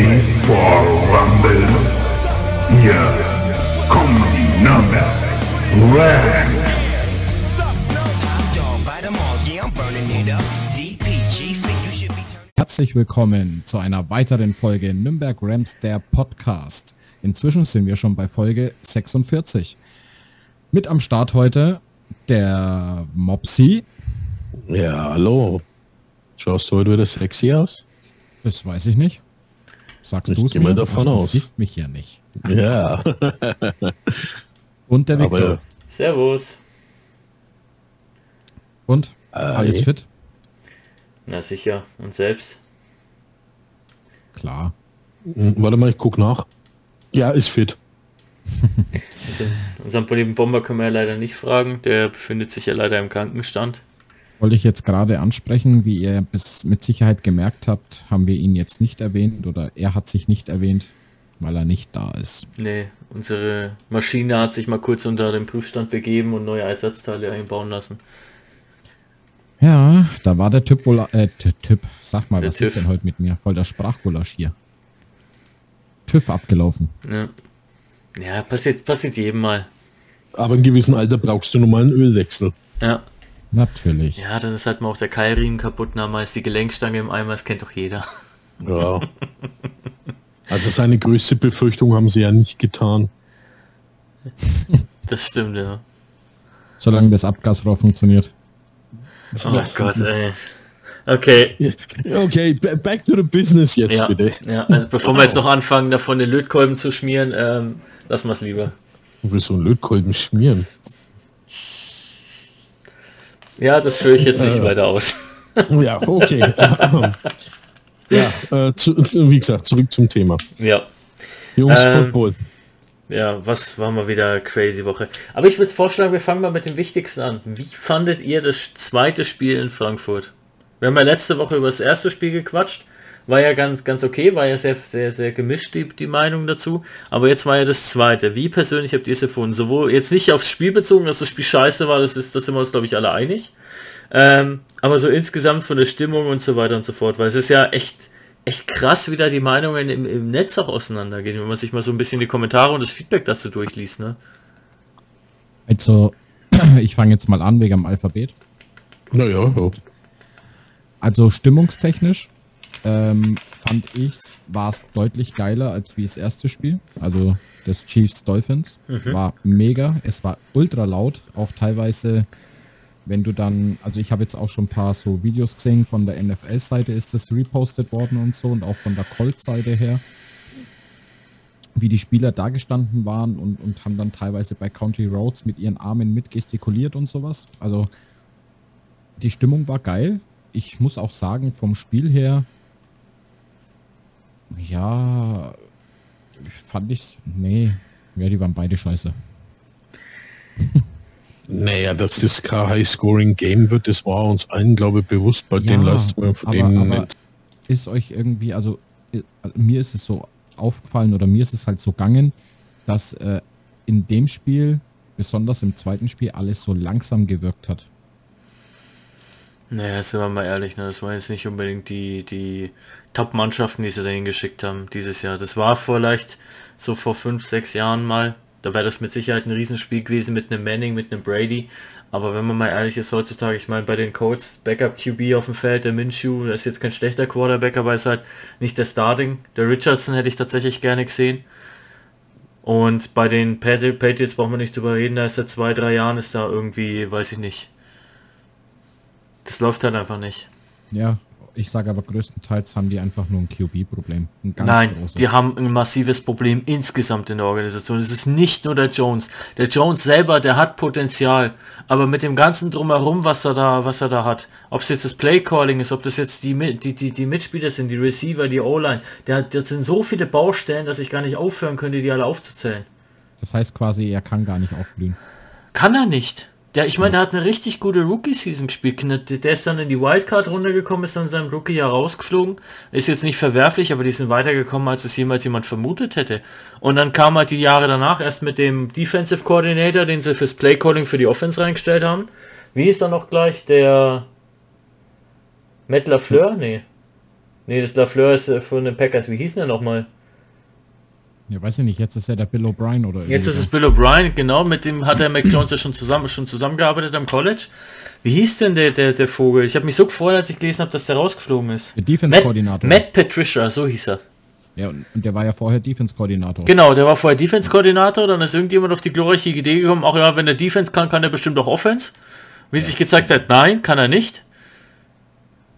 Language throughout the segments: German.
Ready for Rumble? Hier kommen die Nürnberg Rams. Herzlich willkommen zu einer weiteren Folge Nürnberg Rams, der Podcast. Inzwischen sind wir schon bei Folge 46. Mit am Start heute der Mopsy. Ja, hallo. Schaust du heute wieder sexy aus? Das weiß ich nicht. Sagst du es mir? davon Du aus. siehst mich ja nicht. Ja. Und der Victor. Aber Servus. Und? Alles Hi. fit? Na sicher. Und selbst? Klar. Hm, warte mal, ich guck nach. Ja, ist fit. Also, unseren lieben Bomber können wir ja leider nicht fragen. Der befindet sich ja leider im Krankenstand. Wollte ich jetzt gerade ansprechen, wie ihr bis mit Sicherheit gemerkt habt, haben wir ihn jetzt nicht erwähnt oder er hat sich nicht erwähnt, weil er nicht da ist. Nee, unsere Maschine hat sich mal kurz unter den Prüfstand begeben und neue Ersatzteile einbauen lassen. Ja, da war der Typ wohl, äh, Typ, sag mal, Der was TÜV. ist denn heute mit mir? Voll der Sprachgulasch hier. TÜV abgelaufen. Ja, ja passiert, passiert jedem mal. Aber in gewissem Alter brauchst du nochmal einen Ölwechsel. Ja. Natürlich. ja, dann ist halt mal auch der Keilriemen kaputt, na mal ist die Gelenkstange im Eimer, das kennt doch jeder. Ja. Also seine größte Befürchtung haben sie ja nicht getan. Das stimmt, ja. Solange das Abgasrohr funktioniert. Oh Gott, ey. Okay, Okay, ba- back to the business jetzt ja, bitte. ja also bevor wir jetzt noch anfangen, davon den Lötkolben zu schmieren, ähm, lassen wir es lieber. Du willst so einen Lötkolben schmieren. Ja, das führe ich jetzt nicht weiter aus. Ja, okay. ja, äh, zu, wie gesagt, zurück zum Thema. Ja, Jungs, Ähm, Football. ja, was war mal wieder crazy Woche. Aber ich würde vorschlagen, wir fangen mal mit dem Wichtigsten an. Wie fandet ihr das zweite Spiel in Frankfurt? Wir haben ja letzte Woche über das erste Spiel gequatscht. War ja ganz, ganz okay, war ja sehr, sehr, sehr gemischt die, die Meinung dazu. Aber jetzt war ja das zweite. Wie persönlich habt ihr es erfunden? Sowohl jetzt nicht aufs Spiel bezogen, dass das Spiel scheiße war, das ist, das sind wir uns glaube ich alle einig. Ähm, aber so insgesamt von der Stimmung und so weiter und so fort, weil es ist ja echt, echt krass, wie da die Meinungen im, im Netz auch auseinandergehen, wenn man sich mal so ein bisschen die Kommentare und das Feedback dazu durchliest, ne? Also, ich fange jetzt mal an wegen dem Alphabet. Naja, ja. Also stimmungstechnisch ähm, fand ich, war es deutlich geiler als wie das erste Spiel. Also das Chiefs Dolphins war mega. Es war ultra laut, auch teilweise, wenn du dann, also ich habe jetzt auch schon ein paar so Videos gesehen von der NFL-Seite ist das repostet worden und so und auch von der Colt-Seite her, wie die Spieler da gestanden waren und, und haben dann teilweise bei County Roads mit ihren Armen mitgestikuliert und sowas. Also die Stimmung war geil. Ich muss auch sagen, vom Spiel her, ja, fand ich's, nee, ja, die waren beide scheiße. Naja, dass das kein High-Scoring-Game wird, das war uns allen, glaube ich, bewusst bei den Leistungen von aber, denen. aber ist euch irgendwie, also äh, mir ist es so aufgefallen oder mir ist es halt so gegangen, dass äh, in dem Spiel, besonders im zweiten Spiel, alles so langsam gewirkt hat. Naja, sind wir mal ehrlich, ne? das waren jetzt nicht unbedingt die, die Top-Mannschaften, die sie dahin geschickt haben dieses Jahr. Das war vielleicht so vor fünf, sechs Jahren mal. Da wäre das mit Sicherheit ein Riesenspiel gewesen mit einem Manning, mit einem Brady. Aber wenn man mal ehrlich ist heutzutage, ich meine bei den Colts, Backup QB auf dem Feld, der Minshew, der ist jetzt kein schlechter Quarterback, aber ist halt nicht der Starting. Der Richardson hätte ich tatsächlich gerne gesehen. Und bei den Patri- Patriots brauchen wir nicht drüber reden, da ist seit zwei, drei Jahren ist da irgendwie, weiß ich nicht. Das läuft halt einfach nicht. Ja, ich sage aber größtenteils haben die einfach nur ein QB-Problem. Nein, großes. die haben ein massives Problem insgesamt in der Organisation. Es ist nicht nur der Jones. Der Jones selber, der hat Potenzial, aber mit dem ganzen drumherum, was er da, was er da hat, ob es jetzt das Playcalling ist, ob das jetzt die, die, die, die Mitspieler sind, die Receiver, die O-Line, der hat, das sind so viele Baustellen, dass ich gar nicht aufhören könnte, die alle aufzuzählen. Das heißt quasi, er kann gar nicht aufblühen. Kann er nicht. Der, ich meine, der hat eine richtig gute Rookie-Season gespielt. Der ist dann in die Wildcard runtergekommen, ist dann in seinem Rookie-Jahr rausgeflogen. Ist jetzt nicht verwerflich, aber die sind weitergekommen, als es jemals jemand vermutet hätte. Und dann kam halt die Jahre danach erst mit dem Defensive Coordinator, den sie fürs Play-Calling für die Offense reingestellt haben. Wie ist dann noch gleich der Matt LaFleur? Nee. Nee, das Lafleur ist äh, von den Packers. Wie hieß denn der nochmal? Ja, weiß ich nicht, jetzt ist ja der Bill O'Brien oder Jetzt ist es Bill O'Brien, genau, mit dem hat der Mac Jones ja schon zusammen schon zusammengearbeitet am College. Wie hieß denn der, der, der Vogel? Ich habe mich so gefreut, als ich gelesen habe, dass der rausgeflogen ist. Der Matt, Defense-Koordinator. Matt Patricia, so hieß er. Ja, und der war ja vorher Defense-Koordinator. Genau, der war vorher Defense-Koordinator, dann ist irgendjemand auf die glorreiche Idee gekommen, ach ja, wenn er Defense kann, kann er bestimmt auch Offense. Wie sich gezeigt hat, nein, kann er nicht.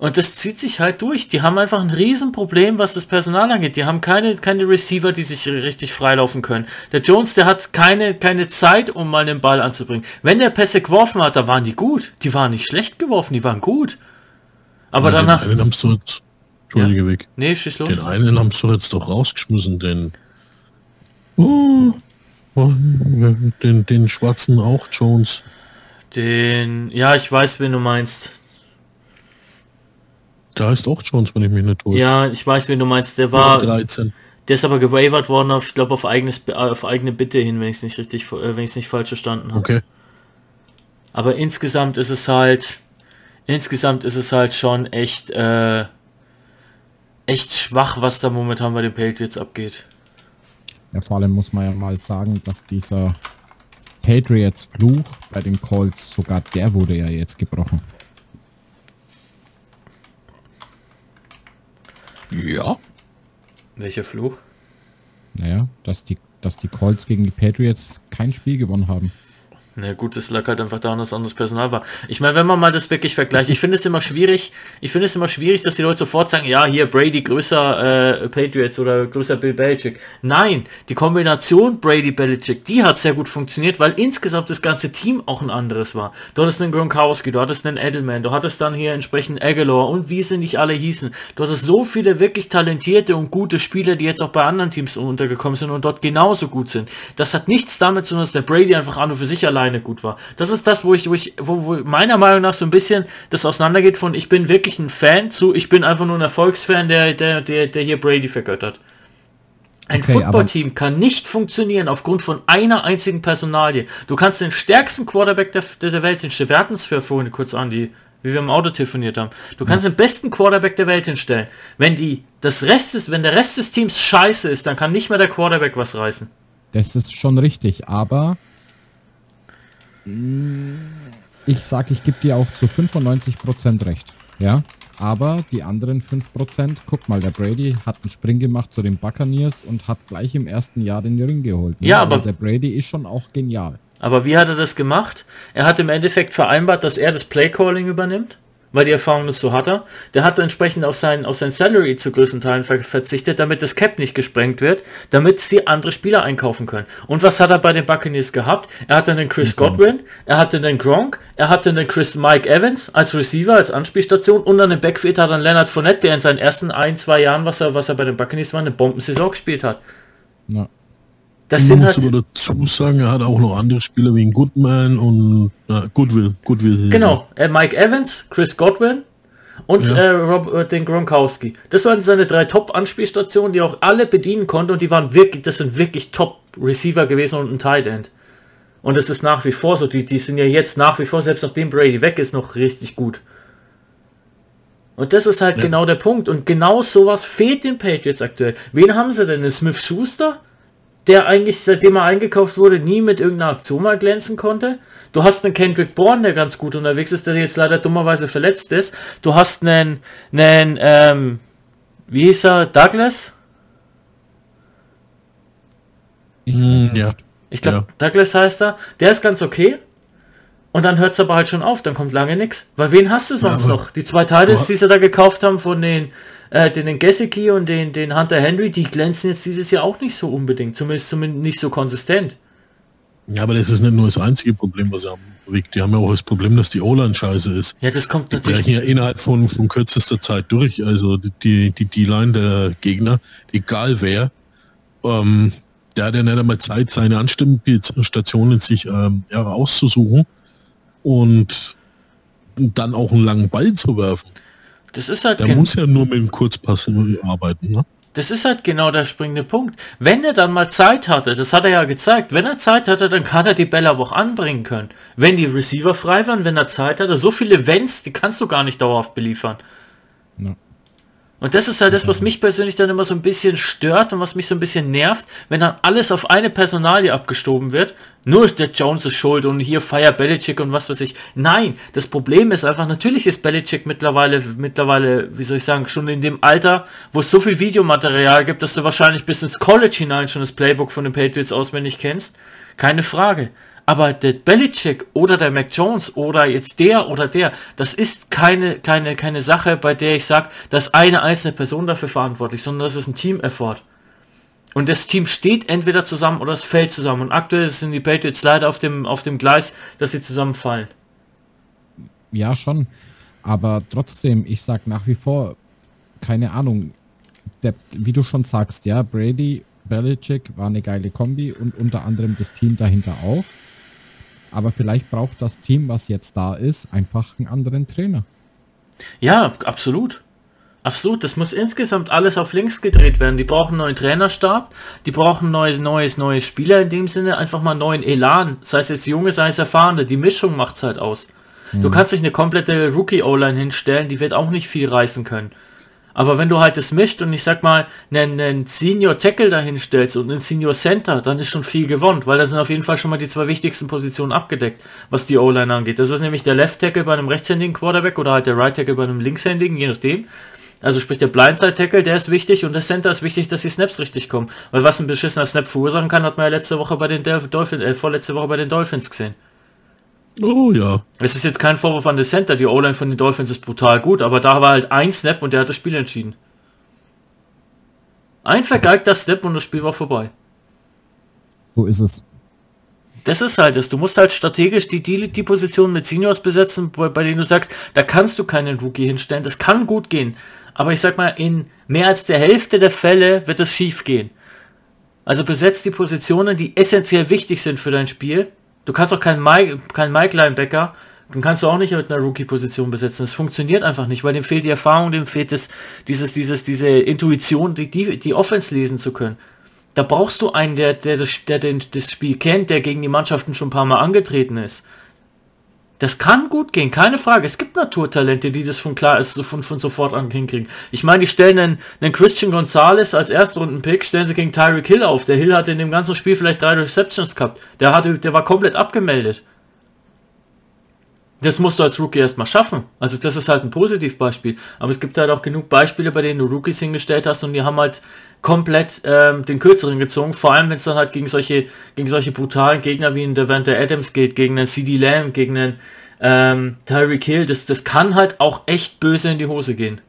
Und das zieht sich halt durch. Die haben einfach ein Riesenproblem, was das Personal angeht. Die haben keine, keine Receiver, die sich richtig freilaufen können. Der Jones, der hat keine, keine Zeit, um mal den Ball anzubringen. Wenn der Pässe geworfen hat, da waren die gut. Die waren nicht schlecht geworfen, die waren gut. Aber Ja, danach... Den einen haben sie jetzt, Entschuldige weg. Nee, schieß los. Den einen haben sie jetzt doch rausgeschmissen, den, oh, den, den schwarzen auch Jones. Den... Ja, ich weiß, wen du meinst. Der heißt auch Jones, wenn ich mich nicht täusche. Ja, ich weiß, wen du meinst. Der war... 13. Der ist aber gewavert worden auf, ich glaube, auf eigenes, auf eigene Bitte hin, wenn ich es nicht richtig, äh, wenn ich es nicht falsch verstanden habe. Okay. Aber insgesamt ist es halt, insgesamt ist es halt schon echt, äh, echt schwach, was da momentan bei den Patriots abgeht. Ja, vor allem muss man ja mal sagen, dass dieser Patriots-Fluch bei den Colts, sogar der wurde ja jetzt gebrochen. Ja. Welcher Fluch? Naja, dass die, dass die Colts gegen die Patriots kein Spiel gewonnen haben. Na gut, das lag halt einfach daran, dass anderes Personal war. Ich meine, wenn man mal das wirklich vergleicht, ich finde es immer schwierig, ich finde es immer schwierig, dass die Leute sofort sagen, ja, hier Brady größer äh, Patriots oder größer Bill Belichick. Nein, die Kombination Brady-Belichick, die hat sehr gut funktioniert, weil insgesamt das ganze Team auch ein anderes war. Du hattest einen Gronkowski, du hattest einen Edelman, du hattest dann hier entsprechend Aguilar und wie sie nicht alle hießen. Du hattest so viele wirklich talentierte und gute Spieler, die jetzt auch bei anderen Teams untergekommen sind und dort genauso gut sind. Das hat nichts damit zu tun, dass der Brady einfach an und für sich alleine gut war. Das ist das, wo ich, wo ich, wo, wo meiner Meinung nach so ein bisschen das auseinandergeht von ich bin wirklich ein Fan zu ich bin einfach nur ein Erfolgsfan, der, der, der, der hier Brady vergöttert. Ein Okay, Footballteam kann nicht funktionieren aufgrund von einer einzigen Personalie. Du kannst den stärksten Quarterback der, der, Welt hatten es für vorhin kurz an, die, wie wir im Auto telefoniert haben. Du kannst den besten Quarterback der Welt hinstellen. Wenn die, das Rest ist, wenn der Rest des Teams scheiße ist, dann kann nicht mehr der Quarterback was reißen. Das ist schon richtig, aber ich sag, ich gebe dir auch zu 95% recht. Ja, aber die anderen 5%, guck mal, der Brady hat einen Spring gemacht zu den Buccaneers und hat gleich im ersten Jahr den Ring geholt. ne? Ja, aber- der Brady ist schon auch genial. Aber wie hat er das gemacht? Er hat im Endeffekt vereinbart, dass er das Playcalling übernimmt, weil die Erfahrung das so hat er. Der hat entsprechend auf sein, auf sein Salary zu größten Teilen ver verzichtet, damit das Cap nicht gesprengt wird, damit sie andere Spieler einkaufen können. Und was hat er bei den Buccaneers gehabt? Er hatte einen Chris Godwin, er hatte einen Gronk, er hatte einen Chris Mike Evans als Receiver, als Anspielstation und dann im Backfield hat dann Leonard Fournette, der in seinen ersten ein, zwei Jahren, was er, was er bei den Buccaneers war, eine Bombensaison gespielt hat. Ja. Das Man sind muss halt... aber dazu sagen, er hat auch noch andere Spieler wie ein Goodman und äh, Goodwill. Goodwill. Genau, äh, Mike Evans, Chris Godwin und Ja. äh, Rob, äh, den Gronkowski. Das waren seine drei Top-Anspielstationen, die auch alle bedienen konnte und die waren wirklich, das sind wirklich Top-Receiver gewesen und ein Tight End. Und es ist nach wie vor so, die, die sind ja jetzt nach wie vor, selbst nachdem Brady weg ist, noch richtig gut. Und das ist halt Ja. genau der Punkt. Und genau sowas fehlt den Patriots aktuell. Wen haben sie denn? Den Smith Schuster? Der eigentlich, seitdem er eingekauft wurde, nie mit irgendeiner Aktion mal glänzen konnte. Du hast einen Kendrick Bourne, der ganz gut unterwegs ist, der jetzt leider dummerweise verletzt ist. Du hast einen, einen ähm, wie hieß er, Douglas? Ich weiß ja. Ich glaube, Ja. Douglas heißt er. Der ist ganz okay. Und dann hört es aber halt schon auf, dann kommt lange nichts. Weil wen hast du sonst aber- noch? Die zwei Titles, Du- die sie da gekauft haben von den, äh, den, den Gesicki und den, den Hunter Henry, die glänzen jetzt dieses Jahr auch nicht so unbedingt. Zumindest, zumindest nicht so konsistent. Ja, aber das ist nicht nur das einzige Problem, was sie haben. bewegt. Die haben ja auch das Problem, dass die O-Line scheiße ist. Ja, das kommt Die natürlich. brechen ja innerhalb von, von kürzester Zeit durch. Also die, die, die D-Line der Gegner, egal wer, ähm, der hat ja nicht einmal Zeit, seine Anstimmstationen sich ähm, ja, auszusuchen und dann auch einen langen Ball zu werfen. Das ist halt Der muss ja nur mit dem Kurzpass arbeiten. Ne? Das ist halt genau der springende Punkt. Wenn er dann mal Zeit hatte, das hat er ja gezeigt, wenn er Zeit hatte, dann kann er die Bälle aber auch anbringen können. Wenn die Receiver frei waren, wenn er Zeit hatte, so viele Events, die kannst du gar nicht dauerhaft beliefern. Ja. Und das ist halt das, was mich persönlich dann immer so ein bisschen stört und was mich so ein bisschen nervt, wenn dann alles auf eine Personalie abgestoben wird. Nur ist der Jones ist schuld und hier feier Belichick und was weiß ich. Nein, das Problem ist einfach, natürlich ist Belichick mittlerweile, mittlerweile, wie soll ich sagen, schon in dem Alter, wo es so viel Videomaterial gibt, dass du wahrscheinlich bis ins College hinein schon das Playbook von den Patriots auswendig kennst. Keine Frage. Aber der Belichick oder der Mac Jones oder jetzt der oder der, das ist keine, keine, keine Sache, bei der ich sage, dass eine einzelne Person dafür verantwortlich, sondern das ist ein Team-Effort. Und das Team steht entweder zusammen oder es fällt zusammen. Und aktuell sind die Patriots leider auf dem, auf dem Gleis, dass sie zusammenfallen. Ja, schon. Aber trotzdem, ich sag nach wie vor, keine Ahnung, der, wie du schon sagst, ja, Brady, Belichick war eine geile Kombi und unter anderem das Team dahinter auch. Aber vielleicht braucht das Team, was jetzt da ist, einfach einen anderen Trainer. Ja, absolut. Absolut, das muss insgesamt alles auf links gedreht werden. Die brauchen einen neuen Trainerstab, die brauchen neues, neues, neue Spieler in dem Sinne, einfach mal neuen Elan. Sei es jetzt junge, sei es erfahrene, die Mischung macht's halt aus. Mhm. Du kannst dich eine komplette Rookie-O-Line hinstellen, die wird auch nicht viel reißen können. Aber wenn du halt das mischt und ich sag mal einen, einen Senior Tackle dahin stellst und einen Senior Center, dann ist schon viel gewonnen, weil da sind auf jeden Fall schon mal die zwei wichtigsten Positionen abgedeckt, was die O-Line angeht. Das ist nämlich der Left Tackle bei einem rechtshändigen Quarterback oder halt der Right Tackle bei einem linkshändigen, je nachdem. Also sprich der Blindside Tackle, der ist wichtig und der Center ist wichtig, dass die Snaps richtig kommen. Weil was ein beschissener Snap verursachen kann, hat man ja letzte Woche bei den Dolphins, äh, vorletzte Woche bei den Dolphins gesehen. Oh ja. Es ist jetzt kein Vorwurf an den Center, die O-Line von den Dolphins ist brutal gut, aber da war halt ein Snap und der hat das Spiel entschieden. Ein vergeigter Snap und das Spiel war vorbei. So ist es. Das ist halt das. Du musst halt strategisch die, die, die Position mit Seniors besetzen, bei, bei denen du sagst, da kannst du keinen Rookie hinstellen. Das kann gut gehen. Aber ich sag mal, in mehr als der Hälfte der Fälle wird es schief gehen. Also besetzt die Positionen, die essentiell wichtig sind für dein Spiel Du kannst auch keinen Mike, keinen Mike Linebacker, den kannst du auch nicht mit einer Rookie-Position besetzen. Das funktioniert einfach nicht, weil dem fehlt die Erfahrung, dem fehlt das, dieses, dieses, diese Intuition, die, die, die Offense lesen zu können. Da brauchst du einen, der, der, das, der den, das Spiel kennt, der gegen die Mannschaften schon ein paar Mal angetreten ist. Das kann gut gehen, keine Frage. Es gibt Naturtalente, die das von klar ist, von, von sofort an hinkriegen. Ich meine, die stellen einen, einen Christian Gonzalez als Erstrunden-Pick, stellen sie gegen Tyreek Hill auf. Der Hill hatte in dem ganzen Spiel vielleicht drei Receptions gehabt. Der hatte, der war komplett abgemeldet. Das musst du als Rookie erstmal schaffen. Also das ist halt ein Positivbeispiel. Aber es gibt halt auch genug Beispiele, bei denen du Rookies hingestellt hast und die haben halt komplett ähm, den kürzeren gezogen. Vor allem, wenn es dann halt gegen solche, gegen solche brutalen Gegner wie in Devante Adams geht, gegen einen CD Lamb, gegen einen ähm, Tyreek Hill. Das, das kann halt auch echt böse in die Hose gehen.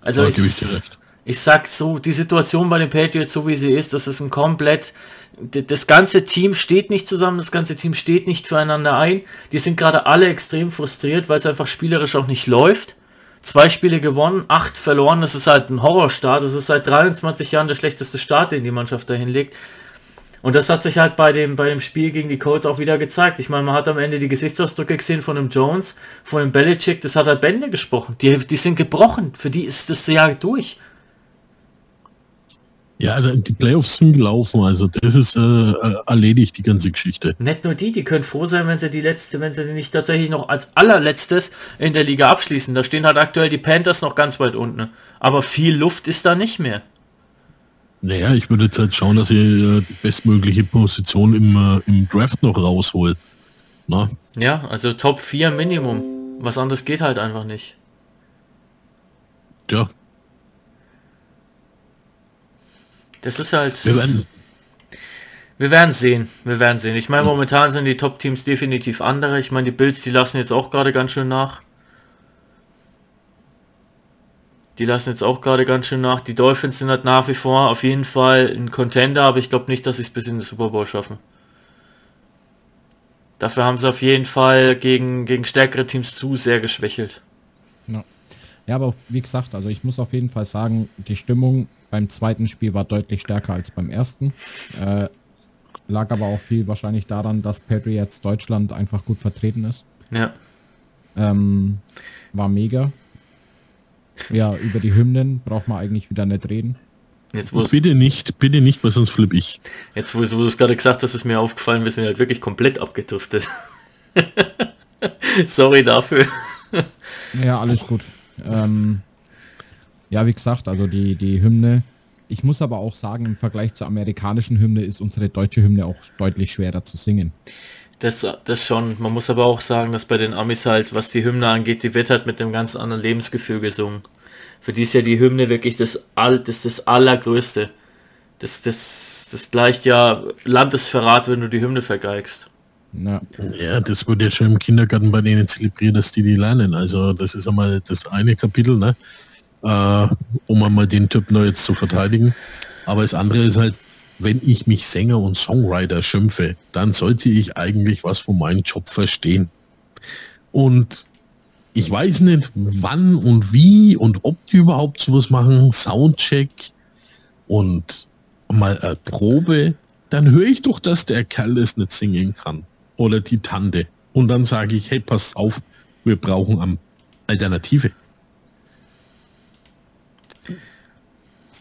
Also ich, ich sag so, die Situation bei den Patriots, so wie sie ist, das ist ein komplett, das ganze Team steht nicht zusammen, das ganze Team steht nicht füreinander ein. Die sind gerade alle extrem frustriert, weil es einfach spielerisch auch nicht läuft zwei Spiele gewonnen, acht verloren. Das ist halt ein Horrorstart. Das ist seit 23 Jahren der schlechteste Start, den die Mannschaft dahin legt. Und das hat sich halt bei dem, bei dem Spiel gegen die Colts auch wieder gezeigt. Ich meine, man hat am Ende die Gesichtsausdrücke gesehen von dem Jones, von dem Belichick, das hat halt Bände gesprochen. Die, die sind gebrochen. Für die ist das Jahr durch. Ja, die Playoffs sind gelaufen, also das ist äh, äh, erledigt, die ganze Geschichte. Nicht nur die, die können froh sein, wenn sie die letzte, wenn sie nicht tatsächlich noch als allerletztes in der Liga abschließen. Da stehen halt aktuell die Panthers noch ganz weit unten. Aber viel Luft ist da nicht mehr. Naja, ich würde jetzt halt schauen, dass ihr äh, die bestmögliche Position im, äh, im Draft noch rausholt. Na? Ja, also Top 4 Minimum. Was anderes geht halt einfach nicht. Ja, Das ist halt. Wir werden, wir werden sehen. Wir werden sehen. Ich meine, momentan sind die Top-Teams definitiv andere. Ich meine, die Bills, die lassen jetzt auch gerade ganz schön nach. Die lassen jetzt auch gerade ganz schön nach. Die Dolphins sind halt nach wie vor auf jeden Fall ein Contender, aber ich glaube nicht, dass sie es bis in den Super Bowl schaffen. Dafür haben sie auf jeden Fall gegen, gegen stärkere Teams zu sehr geschwächelt. Ja. ja, aber wie gesagt, also ich muss auf jeden Fall sagen, die Stimmung beim zweiten Spiel war deutlich stärker als beim ersten. Äh, lag aber auch viel wahrscheinlich daran, dass Patriots Deutschland einfach gut vertreten ist. Ja. Ähm, war mega. Ja, über die Hymnen braucht man eigentlich wieder nicht reden. Jetzt, wo bitte nicht, bitte nicht, weil sonst flipp ich. Jetzt, wo, wo du es gerade gesagt hast, ist mir aufgefallen, wir sind halt wirklich komplett abgedriftet. Sorry dafür. Ja, alles gut. Ähm, ja, wie gesagt, also die, die Hymne. Ich muss aber auch sagen, im Vergleich zur amerikanischen Hymne ist unsere deutsche Hymne auch deutlich schwerer zu singen. Das, das schon. Man muss aber auch sagen, dass bei den Amis halt, was die Hymne angeht, die wird halt mit einem ganz anderen Lebensgefühl gesungen. Für die ist ja die Hymne wirklich das, All, das, das Allergrößte. Das, das, das gleicht ja Landesverrat, wenn du die Hymne vergeigst. Ja, Ja, das wurde ja schon im Kindergarten bei denen zelebriert, dass die die lernen. Also das ist einmal das eine Kapitel, ne? Äh, um einmal den Typ noch jetzt zu verteidigen. Aber das andere ist halt, wenn ich mich Sänger und Songwriter schimpfe, dann sollte ich eigentlich was von meinem Job verstehen. Und ich weiß nicht, wann und wie und ob die überhaupt sowas machen, Soundcheck und mal eine Probe, dann höre ich doch, dass der Kerl das nicht singen kann. Oder die Tante. Und dann sage ich, hey, pass auf, wir brauchen am Alternative.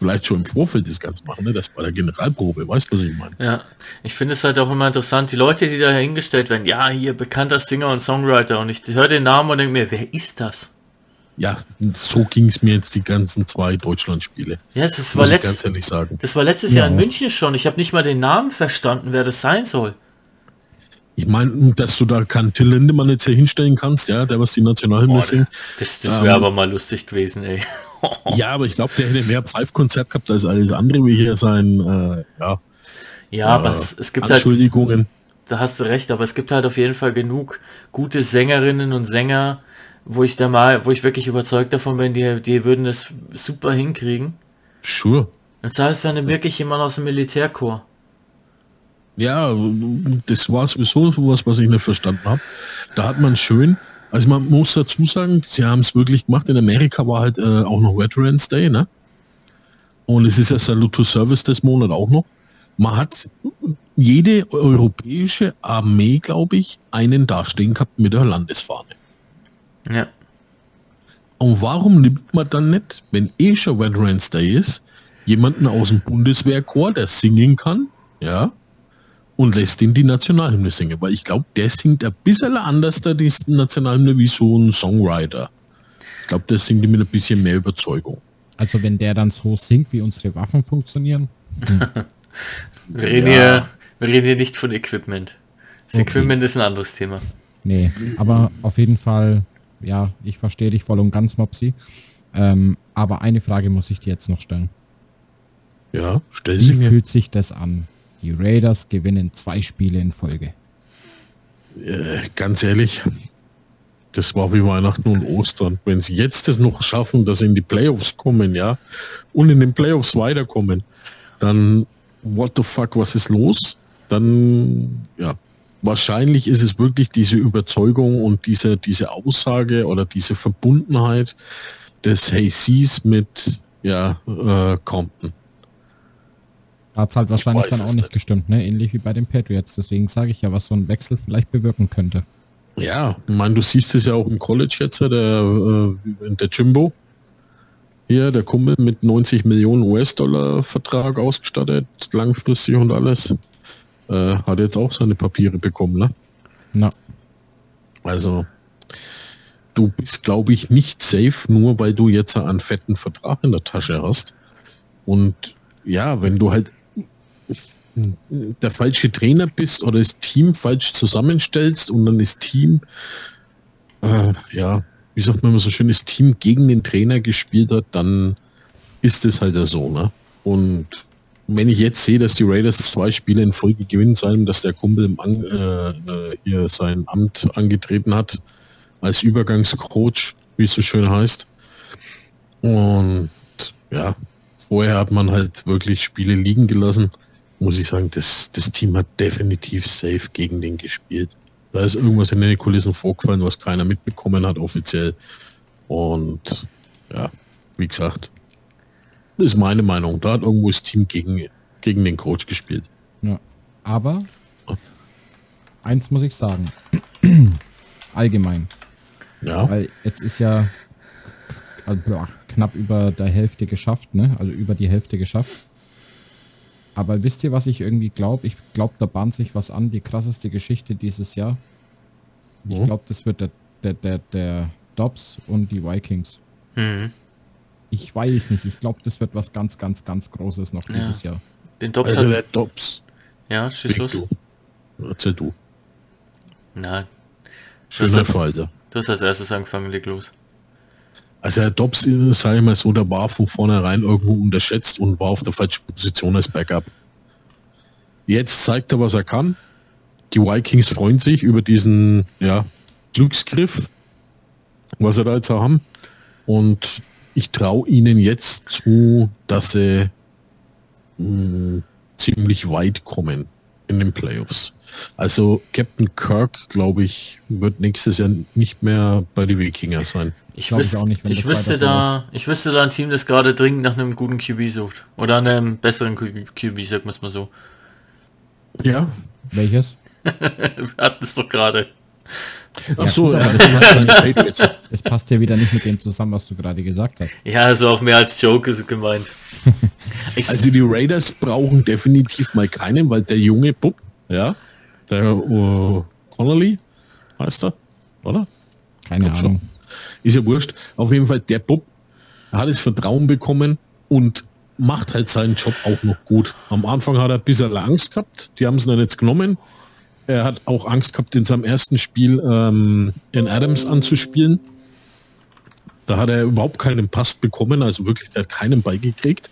Vielleicht schon im Vorfeld das Ganze machen, ne? das bei der Generalprobe, weißt du, was ich meine? Ja, ich finde es halt auch immer interessant, die Leute, die da hingestellt werden, ja, hier bekannter Singer und Songwriter und ich höre den Namen und denke mir, wer ist das? Ja, so ging es mir jetzt die ganzen zwei Deutschlandspiele. Ja, Muss war letzt, das war letztes Jahr in Ja. München schon. Ich habe nicht mal den Namen verstanden, wer das sein soll. Ich meine, dass du da keinen Till Lindemann jetzt hier hinstellen kannst, ja, der was die Nationalhymne singt. das das Ähm, wäre aber mal lustig gewesen, ey. Ja, aber ich glaube, der hätte mehr Pfeifkonzert gehabt als alles andere, wie hier sein, äh, ja, Ja, aber äh, es, es gibt halt, Entschuldigungen. da hast du recht, aber es gibt halt auf jeden Fall genug gute Sängerinnen und Sänger, wo ich da mal, wo ich wirklich überzeugt davon bin, die, die würden das super hinkriegen. Sure. Und zwar ist dann wirklich jemand aus dem Militärchor. Ja, das war sowieso sowas, was ich nicht verstanden habe. Da hat man schön, also man muss dazu sagen, sie haben es wirklich gemacht. In Amerika war halt äh, auch noch Veterans Day, ne? Und es ist ja Salute to Service des Monat auch noch. Man hat jede europäische Armee, glaube ich, einen dastehen gehabt mit der Landesfahne. Ja. Und warum nimmt man dann nicht, wenn eh schon Veterans Day ist, jemanden aus dem Bundeswehrchor, der singen kann, ja, und lässt ihn die Nationalhymne singen? Weil ich glaube, der singt ein bisschen anders da die Nationalhymne wie so ein Songwriter. Ich glaube, der singt mit ein bisschen mehr Überzeugung. also wenn der dann so singt, wie unsere Waffen funktionieren, Wir reden, hier, wir reden hier nicht von Equipment. Das Okay. Equipment ist ein anderes Thema. nee. Aber auf jeden Fall, ja, ich verstehe dich voll und ganz, Mopsi. Ähm, aber eine Frage muss ich dir jetzt noch stellen. Ja, stell sie Wie mir. fühlt sich das an? Die Raiders gewinnen zwei Spiele in Folge. Äh, ganz ehrlich, das war wie Weihnachten und Ostern. Wenn sie jetzt es noch schaffen, dass sie in die Playoffs kommen, ja, und in den Playoffs weiterkommen, dann what the fuck, was ist los? Dann, ja, wahrscheinlich ist es wirklich diese Überzeugung und diese, diese Aussage oder diese Verbundenheit des Haysees mit, ja, äh, Compton. Da hat es halt wahrscheinlich dann auch nicht gestimmt, ne? Ähnlich wie bei den Patriots. Deswegen sage ich ja, was so ein Wechsel vielleicht bewirken könnte. Ja, ich meine, du siehst es ja auch im College jetzt, der, äh, der Jimbo. Hier, der Kumpel mit 90 Millionen US-Dollar Vertrag ausgestattet, langfristig und alles. Äh, hat jetzt auch seine Papiere bekommen, ne? Na, Also, du bist, glaube ich, nicht safe, nur weil du jetzt einen fetten Vertrag in der Tasche hast. Und ja, wenn du halt der falsche Trainer bist oder das Team falsch zusammenstellst und dann das Team, äh, ja, wie sagt man so schön, das Team gegen den Trainer gespielt hat, dann ist es halt so, ne? Und wenn ich jetzt sehe, dass die Raiders zwei Spiele in Folge gewinnen, sein, dass der Kumpel im An äh, hier sein Amt angetreten hat, als Übergangscoach, wie es so schön heißt. Und ja, vorher hat man halt wirklich Spiele liegen gelassen. Muss ich sagen, das, das Team hat definitiv safe gegen den gespielt. Da ist irgendwas in den Kulissen vorgefallen, was keiner mitbekommen hat offiziell. Und ja, wie gesagt, das ist meine Meinung. Da hat irgendwo das Team gegen, gegen den Coach gespielt. ja. Aber eins muss ich sagen. Allgemein. Ja, Weil jetzt ist ja also, knapp über der Hälfte geschafft, ne? Also über die Hälfte geschafft. Aber wisst ihr, was ich irgendwie glaube? Ich glaube, da bahnt sich was an, die krasseste Geschichte dieses Jahr. Ich glaube, das wird der, der, der, der, Dobbs und die Vikings. Mhm. Ich weiß nicht. Ich glaube, das wird was ganz, ganz, ganz Großes noch Ja. dieses Jahr. Den Dobbs Also hat... der Dobbs. Ja, schieß los. du. Erzähl du. Na, Schöner jetzt- Falter. du hast als erstes angefangen, leg los. Also der Dobbs, äh, sag ich mal so, der war von vornherein irgendwo unterschätzt und war auf der falschen Position als Backup. Jetzt zeigt er, was er kann. Die Vikings freuen sich über diesen ja, Glücksgriff, was sie da jetzt haben. Und ich traue ihnen jetzt zu, dass sie mh, ziemlich weit kommen in den Playoffs. Also Captain Kirk, glaube ich, wird nächstes Jahr nicht mehr bei den Wikinger sein. Ich, Glaub ich wüs auch nicht, ich wüsste da, ich wüsste da ein Team, das gerade dringend nach einem guten QB sucht. Oder einem besseren QB, QB sagen wir es mal so. Ja, Welches? Wir hatten es doch gerade. Ach so, gut, aber hat das- seine Patriots. Das passt ja wieder nicht mit dem zusammen, was du gerade gesagt hast. Ja, also auch mehr als Joke ist gemeint. Also die Raiders brauchen definitiv mal keinen, weil der junge Bub, ja, der uh, Connolly heißt er, oder? Keine Glaub schon. Ahnung. Ist ja wurscht. Auf jeden Fall, der Bub hat das Vertrauen bekommen und macht halt seinen Job auch noch gut. Am Anfang hat er ein bisschen Angst gehabt, die haben es dann jetzt genommen. Er hat auch Angst gehabt, in seinem ersten Spiel ähm, in Adams anzuspielen. Da hat er überhaupt keinen Pass bekommen, also wirklich, der hat keinen Ball gekriegt.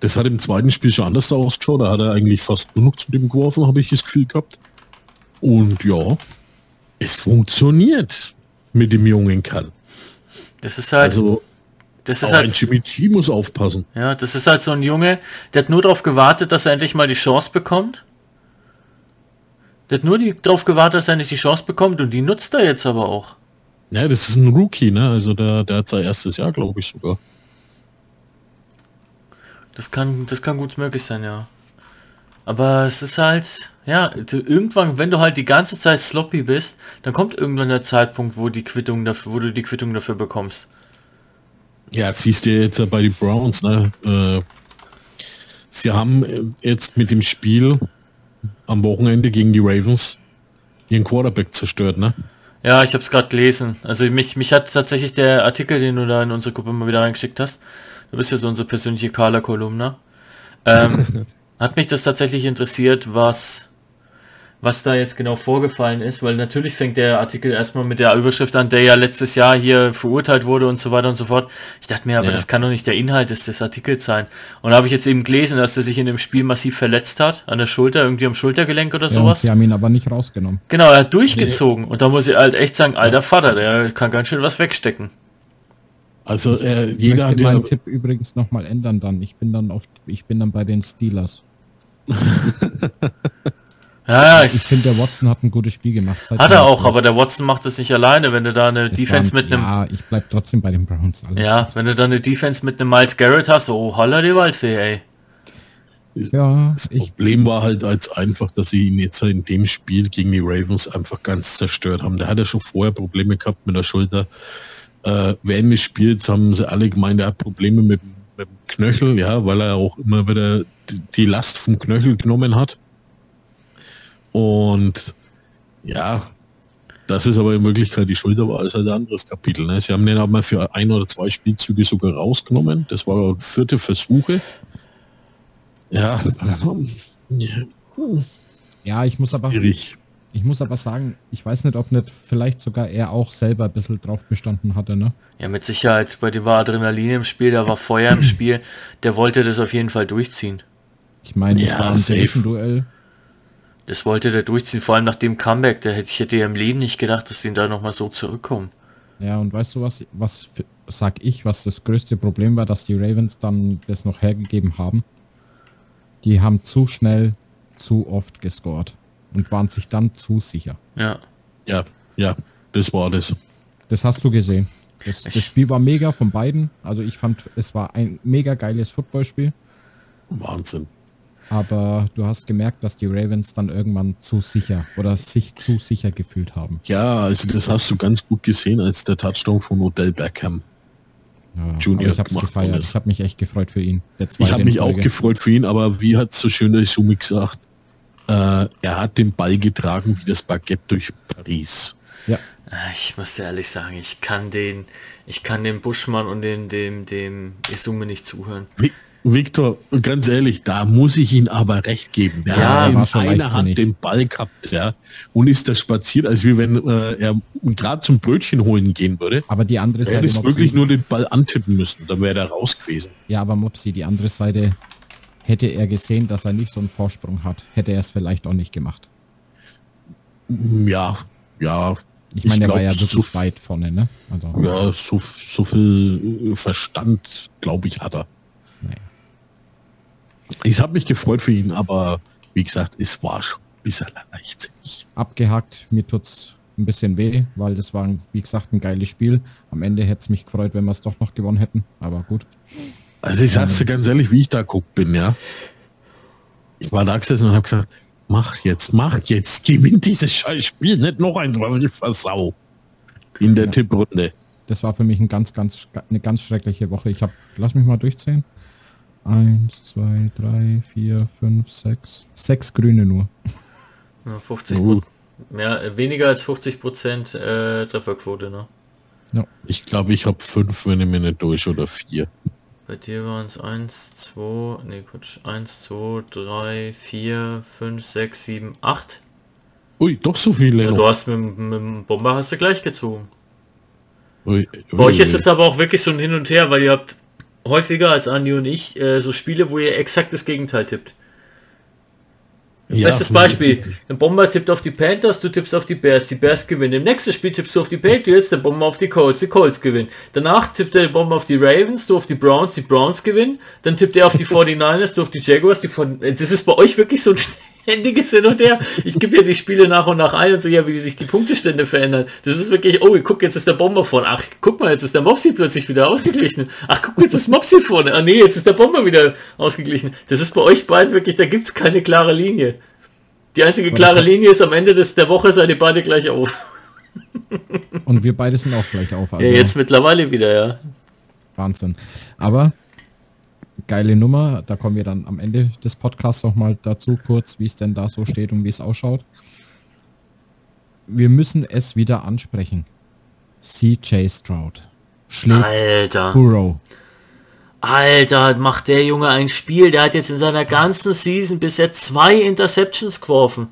Das hat im zweiten Spiel schon anders ausgeschaut. Da hat er eigentlich fast nur noch zu dem geworfen, habe ich das Gefühl gehabt. Und ja, es funktioniert mit dem jungen Kerl. das ist halt, Also das ist ein halt, Jimmy G muss aufpassen. ja, das ist halt so ein Junge, der hat nur darauf gewartet, dass er endlich mal die Chance bekommt. Der hat nur die, darauf gewartet, dass er endlich die Chance bekommt und die nutzt er jetzt aber auch. Ja, das ist ein Rookie, ne? Also der, der hat sein erstes Jahr, glaube ich sogar. Das kann, das kann gut möglich sein, ja. Aber es ist halt, ja, irgendwann, wenn du halt die ganze Zeit sloppy bist, dann kommt irgendwann der Zeitpunkt, wo die Quittung dafür, wo du die Quittung dafür bekommst. Ja, siehst du jetzt bei den Browns, ne? Äh, sie haben jetzt mit dem Spiel am Wochenende gegen die Ravens ihren Quarterback zerstört, ne? Ja, ich habe es gerade gelesen. Also mich, mich hat tatsächlich der Artikel, den du da in unsere Gruppe mal wieder reingeschickt hast, du bist ja so unsere persönliche Carla-Kolumne, ähm, hat mich das tatsächlich interessiert, was, was da jetzt genau vorgefallen ist, weil natürlich fängt der Artikel erstmal mit der Überschrift an, der ja letztes Jahr hier verurteilt wurde und so weiter und so fort. Ich dachte mir, aber Ja. das kann doch nicht der Inhalt des, des Artikels sein. Und da habe ich jetzt eben gelesen, dass er sich in dem Spiel massiv verletzt hat, an der Schulter, irgendwie am Schultergelenk oder Ja, sowas. sie haben ihn aber nicht rausgenommen. Genau, er hat durchgezogen. Und da muss ich halt echt sagen, alter Vater, der kann ganz schön was wegstecken. Also äh, Ich jeder möchte meinen Tipp übrigens nochmal ändern dann. Ich bin dann auf, ich bin dann bei den Steelers. Ja, ja, Ich finde, der Watson hat ein gutes Spiel gemacht. Hat er auch, aber der Watson macht das nicht alleine, wenn du da eine Es Defense waren- mit einem, ja. Ja, ich bleib trotzdem bei den Browns. Alles. wenn du da eine Defense mit einem Miles Garrett hast, oh, holla die Waldfee, ey. Ja, das ich, Problem war halt als einfach, dass sie ihn jetzt in dem Spiel gegen die Ravens einfach ganz zerstört haben. Der hat ja schon vorher Probleme gehabt mit der Schulter. Äh, während des Spiels haben sie alle gemeint, er hat Probleme mit, mit dem Knöchel, ja, weil er auch immer wieder die Last vom Knöchel genommen hat. Und ja, das ist aber in Wirklichkeit die Schulter war, ist halt ein anderes Kapitel. Ne? Sie haben den aber für ein oder zwei Spielzüge sogar rausgenommen. Das war vierte Versuche. Ja, ja, ich muss aber, schwierig. ich muss aber sagen, ich weiß nicht, ob nicht vielleicht sogar er auch selber ein bisschen drauf bestanden hatte, ne? Ja, mit Sicherheit, bei dem war Adrenalin im Spiel, da war Feuer im Spiel, der wollte das auf jeden Fall durchziehen. Ich meine, es Ja, war ein safe. Das wollte der durchziehen, vor allem nach dem Comeback, der hätte ich hätte ja im Leben nicht gedacht, dass die da nochmal so zurückkommen. Ja, und weißt du was, was für, sag ich, was das größte Problem war, dass die Ravens dann das noch hergegeben haben? Die haben zu schnell, zu oft gescored und waren sich dann zu sicher. Ja. Ja, ja, das war das. Das hast du gesehen. Das, das Spiel war mega von beiden. Also ich fand, es war ein mega geiles Footballspiel. Wahnsinn. Aber du hast gemerkt, dass die Ravens dann irgendwann zu sicher oder sich zu sicher gefühlt haben. Ja, also das hast du ganz gut gesehen, als der Touchdown von Odell Beckham. Ja, Junior ich habe es gemacht gefeiert. ist. Ich habe mich echt gefreut für ihn. Der Ich habe mich auch gefreut für ihn, aber wie hat so schön der Sumi gesagt, äh, er hat den Ball getragen wie das Baguette durch Paris. Ja. Äh, Ich muss dir ehrlich sagen, ich kann den, ich kann dem Buschmann und dem, dem, dem Isume nicht zuhören. Vi- Victor, ganz ehrlich, da muss ich ihn aber recht geben. Der Ja, hat einer. Hand den Ball gehabt, ja, und ist da spaziert, als wie wenn äh, er gerade zum Brötchen holen gehen würde. Aber die andere Er Seite, hätte wirklich nur den Ball antippen müssen, dann wäre er raus gewesen. ja, aber Mopsi, die andere Seite, hätte er gesehen, dass er nicht so einen Vorsprung hat, hätte er es vielleicht auch nicht gemacht. Ja, ja. Ich meine, der war ja wirklich so, weit vorne, ne? Also, Ja, so, so viel Verstand, glaube ich, hat er. Ich habe mich gefreut für ihn, aber wie gesagt, es war schon ein bisschen leichtsinnig. abgehakt. Mir tut's ein bisschen weh, weil das war, wie gesagt, ein geiles Spiel. Am Ende hätte es mich gefreut, wenn wir es doch noch gewonnen hätten. Aber gut. Also ich sag's dir ganz ehrlich, wie ich da guckt bin, ja. Ich war da gesessen und habe gesagt, mach jetzt, mach jetzt, gewinn dieses scheiß Spiel, nicht noch eins, was ich versau. In der Ja. Tipprunde. Das war für mich ein ganz, ganz, eine ganz schreckliche Woche. Ich habe, lass mich mal durchzählen. Eins, zwei, drei, vier, fünf, sechs. Sechs Grüne nur. Ja, 50 Oh. mehr, weniger als 50 Prozent äh, Trefferquote, ne? Ich glaube, ich habe fünf, wenn ich mir nicht durch oder vier. Bei dir waren es 1, 2, nee, Quatsch, 1, 2, 3, 4, 5, 6, 7, 8. Ui, doch so viele. Ja, du hast mit, dem- mit dem Bomber hast du gleich gezogen. Ui, Bei euch ui. ist es aber auch wirklich so ein Hin und Her, weil ihr habt häufiger als Andi und ich äh, so Spiele, wo ihr exakt das Gegenteil tippt. Ja, Bestes Beispiel, der Bomber tippt auf die Panthers, du tippst auf die Bears, die Bears gewinnen. Im nächsten Spiel tippst du auf die Patriots, der Bomber auf die Colts, die Colts gewinnen. Danach tippt der Bomber auf die Ravens, du auf die Browns, die Browns gewinnen. Dann tippt er auf die 49ers, du auf die Jaguars, die von... Das ist bei euch wirklich so ein ständiges Hin und Her. Ich gebe ja die Spiele nach und nach ein und so, ja, wie sich die Punktestände verändern. Das ist wirklich, oh, guck, jetzt ist der Bomber vorne. Ach, guck mal, jetzt ist der Mopsy plötzlich wieder ausgeglichen. Ach, guck, jetzt ist Mopsy vorne. Ah, nee, jetzt ist der Bomber wieder ausgeglichen. Das ist bei euch beiden wirklich, da gibt's keine klare Linie. Die einzige klare Linie ist am Ende des, der Woche seid ihr beide gleich auf. Und wir beide sind auch gleich auf. Also Ja, jetzt mittlerweile wieder, ja. Wahnsinn. Aber geile Nummer. Da kommen wir dann am Ende des Podcasts noch mal dazu kurz, wie es denn da so steht und wie es ausschaut. Wir müssen es wieder ansprechen. CJ Stroud schlägt Alter. Burrow. Alter, macht der Junge ein Spiel. Der hat jetzt in seiner ganzen Season bisher zwei Interceptions geworfen.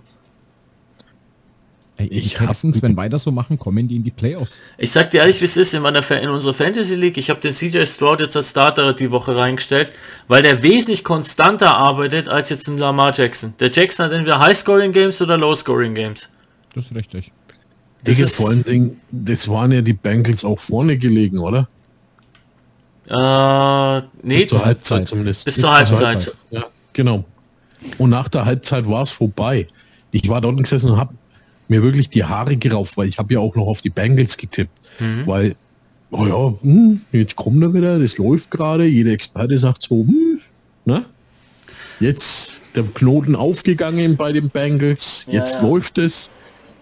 Ey, Ich Texans, wenn weiter so machen, kommen die in die Playoffs. Ich sag dir ehrlich, wie es ist, in, meiner, in unserer Fantasy League, ich habe den CJ Stroud jetzt als Starter die Woche reingestellt, weil der wesentlich konstanter arbeitet als jetzt ein Lamar Jackson. Der Jackson hat entweder High-Scoring Games oder Low-Scoring Games. Das ist richtig. Das Digga, ist, vor allen Dingen, das waren ja die Bengals auch vorne gelegen, oder? äh, nee, Bis zur Halbzeit Zeit. zumindest. bis zur Halbzeit. Ja, genau. Und nach der Halbzeit war es vorbei. Ich war dort gesessen und habe mir wirklich die Haare gerauft, weil ich habe ja auch noch auf die Bengals getippt. Weil, oh ja, hm, jetzt kommt er wieder, das läuft gerade, jeder Experte sagt so, hm, ne? Jetzt der Knoten aufgegangen bei den Bengals, jetzt ja. läuft es.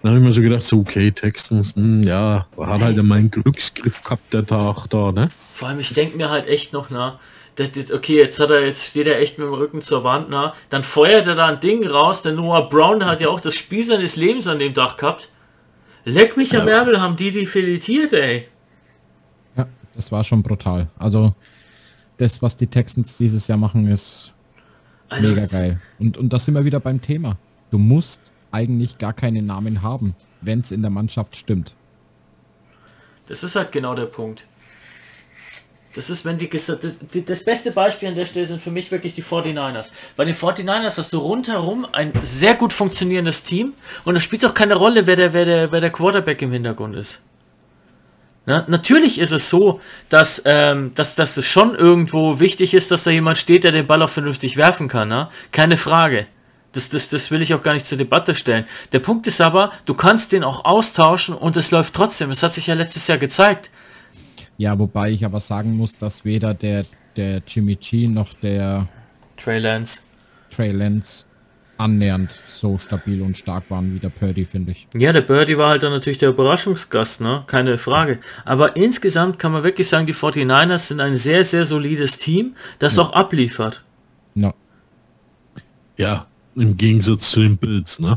Dann habe ich mir so gedacht, so, okay, Texans, hm, ja, hat halt meinen Glücksgriff gehabt, der Tag da, ne? Vor allem, ich denke mir halt echt noch, na, das, das, okay, jetzt hat er, jetzt steht er echt mit dem Rücken zur Wand, na, dann feuert er da ein Ding raus, der Noah Brown hat ja auch das Spiel seines Lebens an dem Dach gehabt. Leck mich am Ja. Ärmel, haben die die filetiert, ey. Ja, das war schon brutal. Also das, was die Texans dieses Jahr machen, ist Also, mega geil. Und, und das sind wir wieder beim Thema. Du musst eigentlich gar keinen Namen haben, wenn es in der Mannschaft stimmt. Das ist halt genau der Punkt. Das ist, wenn die, das beste Beispiel an der Stelle sind für mich wirklich die 49ers. Bei den 49ers hast du rundherum ein sehr gut funktionierendes Team und da spielt auch keine Rolle, wer der, wer der, wer der Quarterback im Hintergrund ist. Na, natürlich ist es so, dass, ähm, dass, dass es schon irgendwo wichtig ist, dass da jemand steht, der den Ball auch vernünftig werfen kann. Ne? Keine Frage. Das, das, das will ich auch gar nicht zur Debatte stellen. Der Punkt ist aber, du kannst den auch austauschen und es läuft trotzdem. Es hat sich ja letztes Jahr gezeigt. Ja, wobei ich aber sagen muss, dass weder der, der Jimmy G noch der Trey Lance. Trey Lance annähernd so stabil und stark waren wie der Purdy, finde ich. Ja, der Birdie war halt dann natürlich der Überraschungsgast, ne? Keine Frage. Aber insgesamt kann man wirklich sagen, die 49ers sind ein sehr, sehr solides Team, das auch abliefert. No. Ja, im Gegensatz zu den Bills, ne?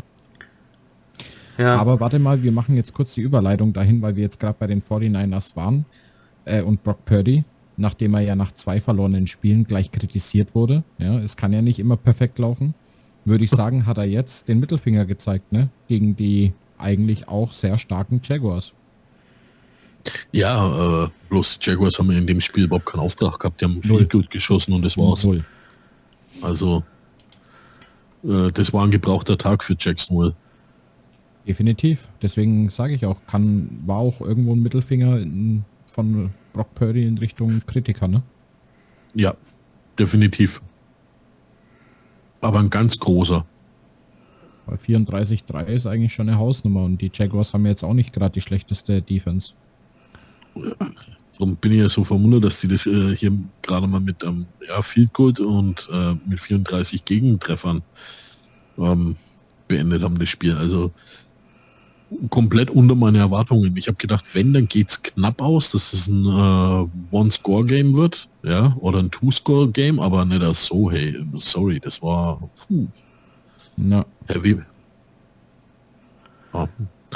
Ja. Aber warte mal, wir machen jetzt kurz die Überleitung dahin, weil wir jetzt gerade bei den 49ers waren äh, und Brock Purdy, nachdem er ja nach zwei verlorenen Spielen gleich kritisiert wurde. Ja, es kann ja nicht immer perfekt laufen. Würde ich sagen, hat er jetzt den Mittelfinger gezeigt, ne? Gegen die eigentlich auch sehr starken Jaguars. Ja, äh, bloß die Jaguars haben ja in dem Spiel überhaupt keinen Auftrag gehabt. Die haben viel gut geschossen und das war's. Null. Also, äh, das war ein gebrauchter Tag für Jacksonville. Definitiv. Deswegen sage ich auch, kann, war auch irgendwo ein Mittelfinger in, von Brock Purdy in Richtung Kritiker, ne? Ja, definitiv. Aber ein ganz großer. Weil 34-3 ist eigentlich schon eine Hausnummer und die Jaguars haben jetzt auch nicht gerade die schlechteste Defense. Darum bin ich ja so verwundert, dass die das äh, hier gerade mal mit ähm, ja, Field Goal und äh, mit 34 Gegentreffern ähm, beendet haben, das Spiel. Also komplett unter meine Erwartungen. Ich habe gedacht, wenn, dann geht's knapp aus, dass es ein äh, One-Score-Game wird, ja, oder ein Two-Score-Game, aber nicht das so, hey, sorry, das war puh, Na, heavy. Ah,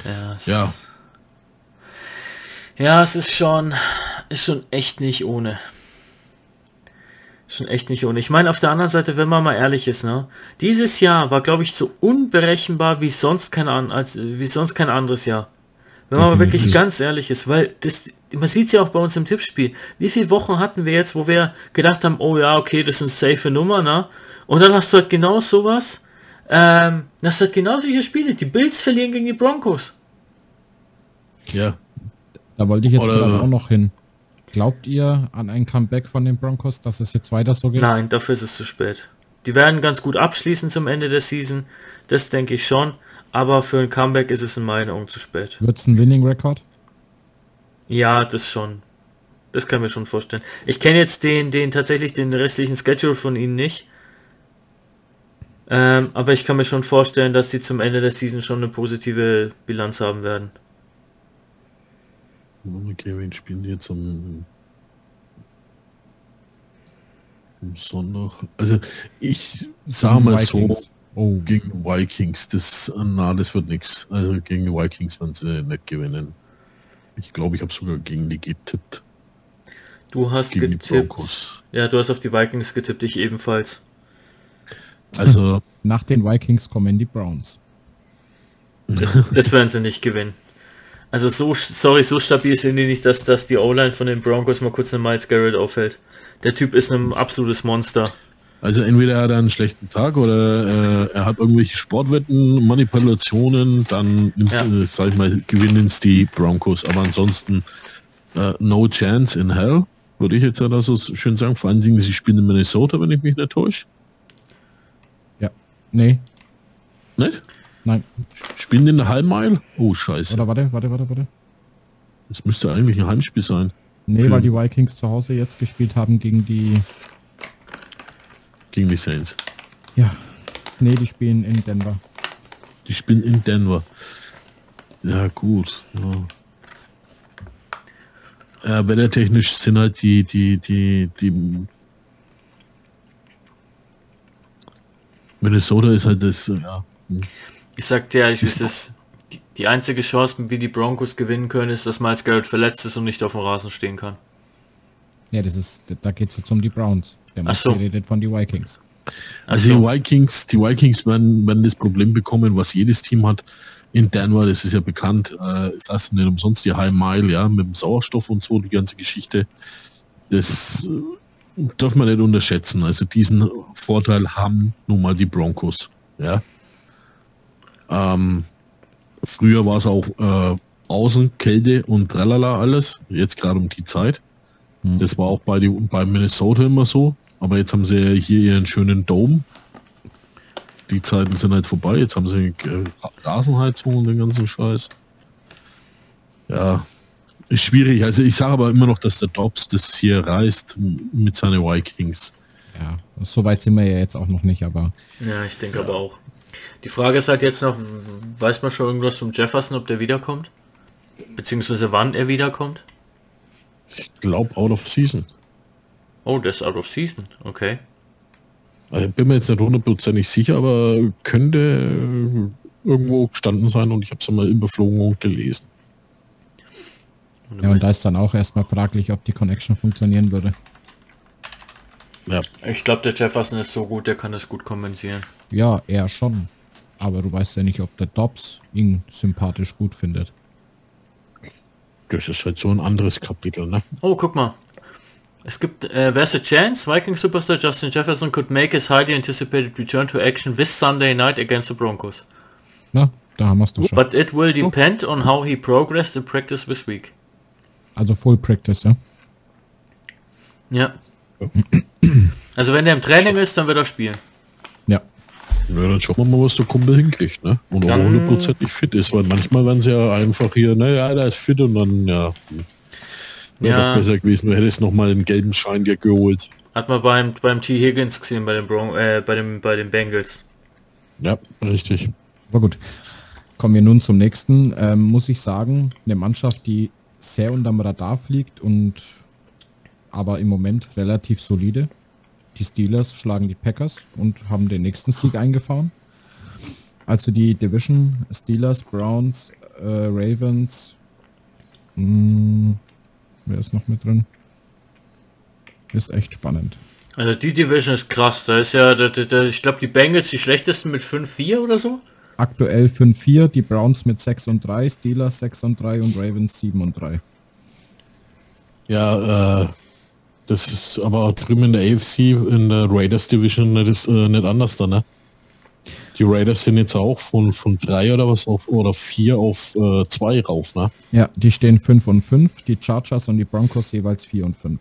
Ja, es, Ja. ja, es ist schon, ist schon echt nicht ohne. Schon echt nicht ohne. Ich meine, auf der anderen Seite, wenn man mal ehrlich ist, ne, dieses Jahr war, glaube ich, so unberechenbar wie sonst kein an, als wie sonst kein anderes Jahr. Wenn man mal wirklich ganz ehrlich ist, weil das, man sieht es ja auch bei uns im Tippspiel. Wie viele Wochen hatten wir jetzt, wo wir gedacht haben, oh ja, okay, das ist eine safe Nummer, ne? Und dann hast du halt genau sowas. Ähm, das sind halt genau solche Spiele. Die Bills verlieren gegen die Broncos. ja, da wollte ich jetzt Oder- gerade auch noch hin. Glaubt ihr an ein Comeback von den Broncos, dass es jetzt weiter so geht? Nein, dafür ist es zu spät. Die werden ganz gut abschließen zum Ende der Season. Das denke ich schon. Aber für ein Comeback ist es in meinen Augen zu spät. Wird es ein Winning Record? Ja, das schon. Das kann ich mir schon vorstellen. Ich kenne jetzt den, den tatsächlich den restlichen Schedule von ihnen nicht. Ähm, aber ich kann mir schon vorstellen, dass die zum Ende der Season schon eine positive Bilanz haben werden. Okay, wen spielen die jetzt am, am Sonntag? Also ich sage mal so, Vikings. Oh, gegen Vikings, das, na, das wird nichts. Also gegen die Vikings werden sie nicht gewinnen. Ich glaube, ich habe sogar gegen die getippt. Du hast Gegen die getippt. Ja, du hast auf die Vikings getippt, ich ebenfalls. Also, nach den Vikings kommen die Browns. Das, das werden sie nicht gewinnen. Also so, sorry, so stabil sind die nicht, dass, dass die O-Line von den Broncos mal kurz eine Miles Garrett aufhält. Der Typ ist ein absolutes Monster. also entweder hat er einen schlechten Tag oder äh, er hat irgendwelche Sportwetten, Manipulationen, dann nimmt, Ja. äh, sag ich mal, gewinnen es die Broncos. Aber ansonsten äh, no chance in hell, würde ich jetzt ja da so schön sagen. Vor allen Dingen, sie spielen in Minnesota, wenn ich mich nicht täusche. Ja. Nee. Nicht? Nein. Spielen die in der Halbmile? Oh, scheiße. Oder warte, warte, warte, warte. Das müsste eigentlich ein Heimspiel sein. Nee, Für- weil die Vikings zu Hause jetzt gespielt haben gegen die. Gegen die Saints. Ja. Nee, die spielen in Denver. Die spielen in Denver. Ja, gut. Ja. Äh, wettertechnisch sind halt die, die, die, die Minnesota ist halt das, ja. Ich sag dir ehrlich, wie es ist. Die, die einzige Chance, wie die Broncos gewinnen können, ist, dass Miles Garrett verletzt ist und nicht auf dem Rasen stehen kann. Ja, das ist. Da geht es jetzt um die Browns. Der Ach so. redet von die Vikings. Also so. die Vikings, die Vikings werden, werden das Problem bekommen, was jedes Team hat. In Denver, das ist ja bekannt, äh, das heißt nicht umsonst die High Mile, ja, mit dem Sauerstoff und so, die ganze Geschichte. Das äh, darf man nicht unterschätzen. Also diesen Vorteil haben nun mal die Broncos. Ja. Ähm, früher war es auch äh, außen Kälte und tralala alles. Jetzt gerade um die Zeit. Das war auch bei, die, bei Minnesota immer so. Aber jetzt haben sie ja hier ihren schönen Dome. Die Zeiten sind halt vorbei. Jetzt haben sie äh, Rasenheizung und den ganzen Scheiß. Ja, ist schwierig. Also ich sage aber immer noch, dass der Dobbs das hier reißt mit seinen Vikings. Ja, so weit sind wir ja jetzt auch noch nicht, aber Ja, ich denke aber auch. Die Frage ist halt jetzt noch, weiß man schon irgendwas vom Jefferson, ob der wiederkommt? Beziehungsweise wann er wiederkommt? Ich glaube out of season. Oh, der ist out of season. Okay. Also bin mir jetzt nicht hundertprozentig sicher, aber könnte irgendwo gestanden sein und ich habe es mal überflogen und gelesen. Ja, und da ist dann auch erstmal fraglich, ob die Connection funktionieren würde. Ja. Ich glaube, der Jefferson ist so gut, der kann das gut kompensieren. Ja, er schon. Aber du weißt ja nicht, ob der Dobbs ihn sympathisch gut findet. Das ist halt so ein anderes Kapitel, ne? Oh, guck mal. Es gibt, uh, there's a chance Viking superstar Justin Jefferson could make his highly anticipated return to action this Sunday night against the Broncos. Na, da haben wir es doch schon. But it will depend on how he progressed in practice this week. Also Full Practice, ja? Ja. Also wenn der im Training ist, dann wird er spielen. Ja. Ja, dann schauen wir mal, was der Kumpel hinkriegt, ne? Und ob er hundertprozentig fit ist, weil manchmal werden sie ja einfach hier, naja, der ist fit und dann, ja, Wäre ja. besser gewesen, du hättest noch mal einen gelben Schein dir geholt. Hat man beim, beim T. Higgins gesehen, bei den, Bron äh, bei, dem, bei den Bengals. Ja, richtig. War gut. Kommen wir nun zum nächsten. Ähm, muss ich sagen, eine Mannschaft, die sehr unterm Radar fliegt und aber im Moment relativ solide. Die Steelers schlagen die Packers und haben den nächsten Sieg eingefahren. Also die Division Steelers, Browns, äh, Ravens, mh, hm, Wer ist noch mit drin? Ist echt spannend. Also die Division ist krass. Da ist ja, da, da, ich glaube, die Bengals die schlechtesten mit 5-4 oder so. Aktuell 5-4, die Browns mit 6 und 3, Steelers 6 und 3 und Ravens 7 und 3. Ja, äh, das ist aber drüben in der AFC, in der Raiders Division, das ist äh, nicht anders da, ne? Die Raiders sind jetzt auch von, von drei oder was auf oder vier auf äh, zwei rauf, ne? Ja, die stehen fünf und fünf, die Chargers und die Broncos jeweils vier und fünf.